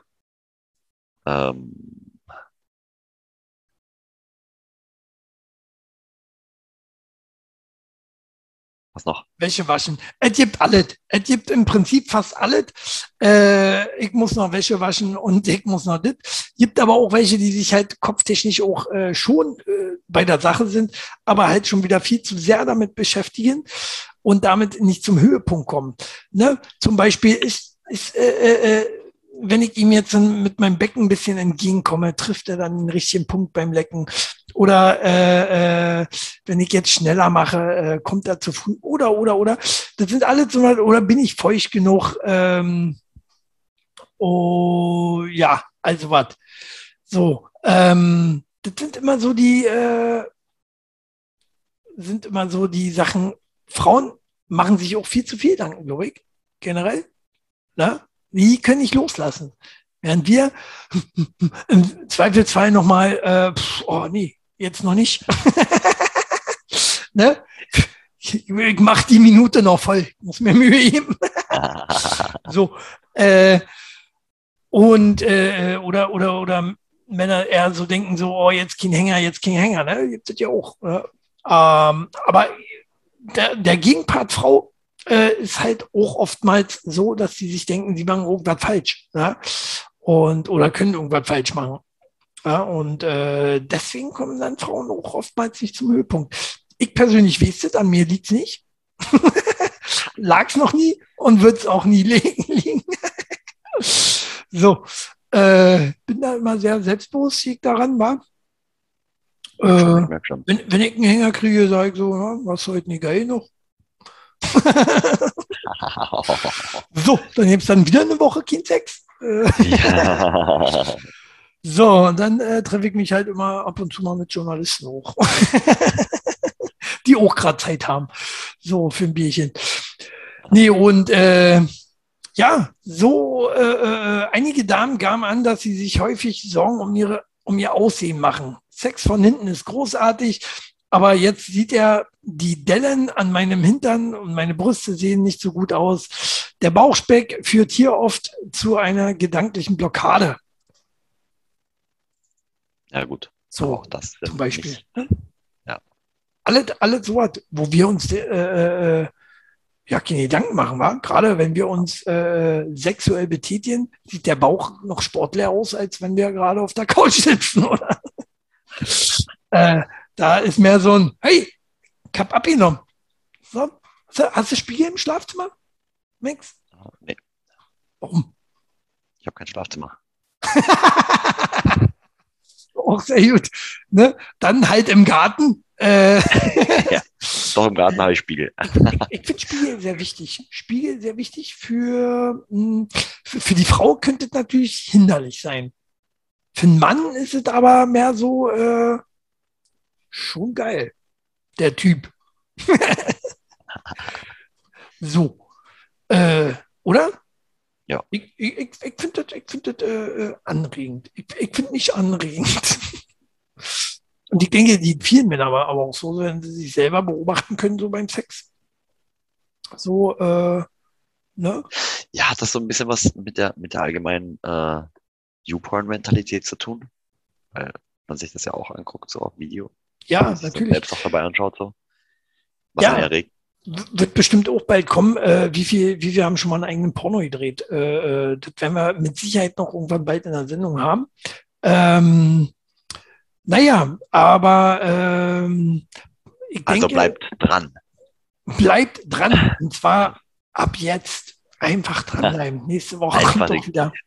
Ähm, Was noch? Wäsche waschen. Es gibt alles. Es gibt im Prinzip fast alles. Äh, ich muss noch Wäsche waschen und ich muss noch das. Gibt aber auch welche, die sich halt kopftechnisch auch äh, schon äh, bei der Sache sind, aber halt schon wieder viel zu sehr damit beschäftigen und damit nicht zum Höhepunkt kommen. Ne? Zum Beispiel ist, ist äh, äh, äh wenn ich ihm jetzt mit meinem Becken ein bisschen entgegenkomme, trifft er dann den richtigen Punkt beim Lecken. Oder äh, äh, wenn ich jetzt schneller mache, äh, kommt er zu früh. Oder, oder, oder. Das sind alle Beispiel, oder bin ich feucht genug? Ähm, oh, ja, also was. So, ähm, das sind immer so die, äh, sind immer so die Sachen. Frauen machen sich auch viel zu viel Gedanken, glaube ich, generell. Ne? Die können nicht loslassen. Während wir im Zweifelsfall nochmal, äh, oh nee, jetzt noch nicht. ne? Ich, ich mach die Minute noch voll, muss mir Mühe geben. so, äh, und äh, oder oder oder Männer eher so denken so, oh jetzt kein Hänger, jetzt kein Hänger, ne? Gibt es ja auch. Ne? Ähm, aber der, der Gegenpart Frau äh, ist halt auch oftmals so, dass sie sich denken, sie machen irgendwas falsch. Ne? Und, oder können irgendwas falsch machen. Ja, und äh, deswegen kommen dann Frauen auch oftmals nicht zum Höhepunkt. Ich persönlich weiß es, an mir liegt es nicht. Lag es noch nie und wird es auch nie liegen. so, äh, bin da immer sehr selbstbewusst, ich daran war. Äh, wenn, wenn, ich einen Hänger kriege, sage ich so, ja, was heute nicht geil noch. so, dann gibt es dann wieder eine Woche Kind Sex. ja. So, und dann äh, treffe ich mich halt immer ab und zu mal mit Journalisten hoch, die auch gerade Zeit haben. So, für ein Bierchen. Nee, und äh, ja, so äh, äh, einige Damen gaben an, dass sie sich häufig Sorgen um, ihre, um ihr Aussehen machen. Sex von hinten ist großartig, aber jetzt sieht er die Dellen an meinem Hintern und meine Brüste sehen nicht so gut aus. Der Bauchspeck führt hier oft zu einer gedanklichen Blockade. Ja, gut. So, auch das zum Beispiel. Nicht. Ja. Alles, alles so was, wo wir uns äh, äh, ja keine Gedanken machen, wa? Gerade wenn wir uns äh, sexuell betätigen, sieht der Bauch noch sportler aus, als wenn wir gerade auf der Couch sitzen, oder? äh, da ist mehr so ein, hey, ich hab abgenommen. So, hast du Spiegel im Schlafzimmer? Max? Nee. Warum? Ich habe kein Schlafzimmer. Auch sehr gut. Ne? Dann halt im Garten. Äh, ja, doch im Garten habe ich Spiegel. ich, finde Spiegel sehr wichtig. Spiegel sehr wichtig für, hm, für, für die Frau könnte es natürlich hinderlich sein. Für einen Mann ist es aber mehr so äh, schon geil. Der Typ. so. Äh, oder? Ja. Ich, ich, ich finde das, ich find das äh, anregend. Ich, ich finde nicht anregend. Und ich denke, die vielen Männer aber, aber auch so, wenn sie sich selber beobachten können, so beim Sex. So, äh, ne? Ja, hat das so ein bisschen was mit der, mit der allgemeinen äh, YouPorn-Mentalität zu tun? Weil man sich das ja auch anguckt, so auf Video. Ja, natürlich. Selbst auch dabei anschaut, so. Was ja. erregt wird bestimmt auch bald kommen. Äh, wie viel, wie wir haben schon mal einen eigenen Porno gedreht. Äh, äh, das werden wir mit Sicherheit noch irgendwann bald in der Sendung haben. Ähm, naja, aber ähm, ich also denke, bleibt dran. Bleibt dran. Und zwar ab jetzt einfach dranbleiben. Nächste Woche einfach kommt doch wieder.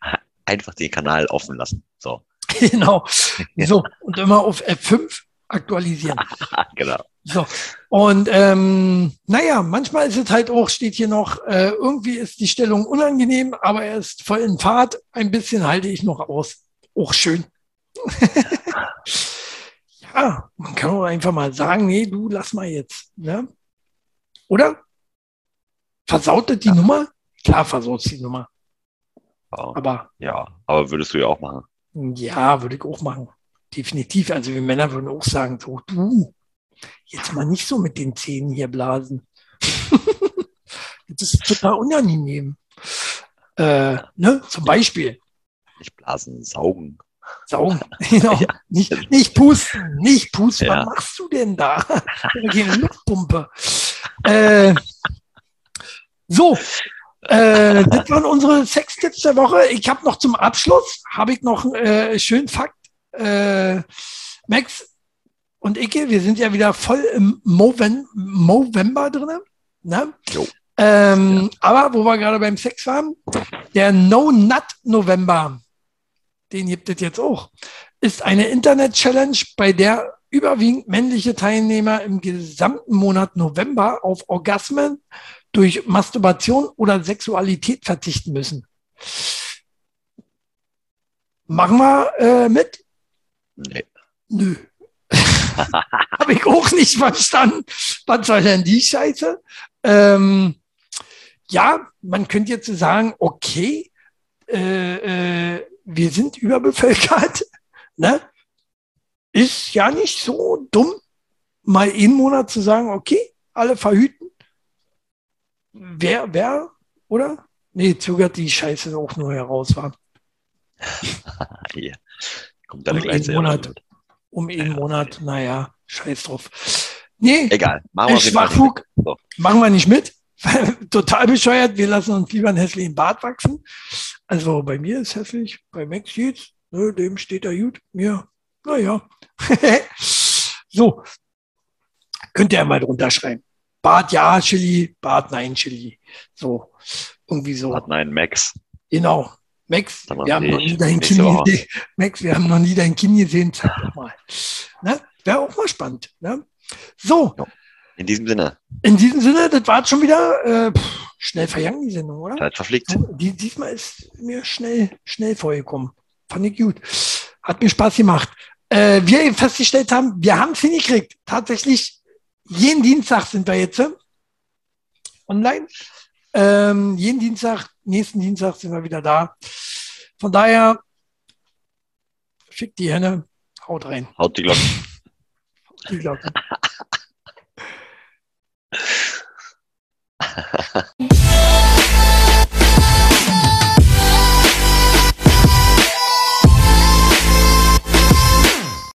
Einfach den Kanal offen lassen. So. genau. So. Und immer auf F5 aktualisieren. genau. So. Und ähm, naja, manchmal ist es halt auch, steht hier noch, äh, irgendwie ist die Stellung unangenehm, aber er ist voll in Fahrt. Ein bisschen halte ich noch aus. Auch schön. ja, man kann auch einfach mal sagen, nee, du lass mal jetzt. Ne? Oder? Versautet die ja. Nummer? Klar versaut die Nummer. Ja. Aber. Ja, aber würdest du ja auch machen. Ja, würde ich auch machen. Definitiv. Also wir Männer würden auch sagen, so, du, jetzt mal nicht so mit den Zähnen hier blasen. das ist total unangenehm. Äh, ne? Zum Beispiel. Nicht blasen, saugen. Saugen, genau. Ja. Nicht, nicht pusten, nicht pusten. Ja. Was machst du denn da? Eine Luftpumpe. Äh, so, äh, das waren unsere Sextipps der Woche. Ich habe noch zum Abschluss, habe ich noch einen äh, schönen Fakt. Äh, Max, und Icke, wir sind ja wieder voll im Movember drin. Ne? Ähm, ja. Aber wo wir gerade beim Sex waren, der No Nut November, den gibt es jetzt auch, ist eine Internet-Challenge, bei der überwiegend männliche Teilnehmer im gesamten Monat November auf Orgasmen durch Masturbation oder Sexualität verzichten müssen. Machen wir äh, mit? Nee. Nö. Habe ich auch nicht verstanden. Was soll denn die Scheiße? Ähm, ja, man könnte jetzt sagen, okay, äh, äh, wir sind überbevölkert. Ne? Ist ja nicht so dumm, mal einen Monat zu sagen, okay, alle verhüten. Wer, wer, oder? Nee, zögert die Scheiße auch nur heraus, war. ja. Kommt dann um gleich Monat um einen ja. Monat. Naja, scheiß drauf. Nee, egal. Machen wir Schwachfug so. machen wir nicht mit. Total bescheuert. Wir lassen uns lieber einen hässlichen Bart wachsen. Also bei mir ist hässlich, bei Max geht's. Ne, dem steht er gut. Mir, naja. so. Könnt ihr mal drunter schreiben. Bart ja, Chili, Bart nein, Chili. So. Irgendwie so. Bart nein, Max. Genau. Max, wir haben, noch nie dein kind gesehen. Max, wir haben noch nie dein Kind gesehen. Zeig doch mal. Ne? Wäre auch mal spannend. Ne? So. In diesem Sinne. In diesem Sinne, das war schon wieder äh, pff, schnell vergangen, die Sendung, oder? Zeit verfliegt. Die, diesmal ist mir schnell, schnell vorgekommen. Fand ich gut. Hat mir Spaß gemacht. Äh, wir festgestellt haben, wir haben es hingekriegt. Tatsächlich, jeden Dienstag sind wir jetzt online. Ähm, jeden Dienstag, nächsten Dienstag sind wir wieder da. Von daher, schickt die Henne, haut rein. Haut die Glocke. Haut die Glocke.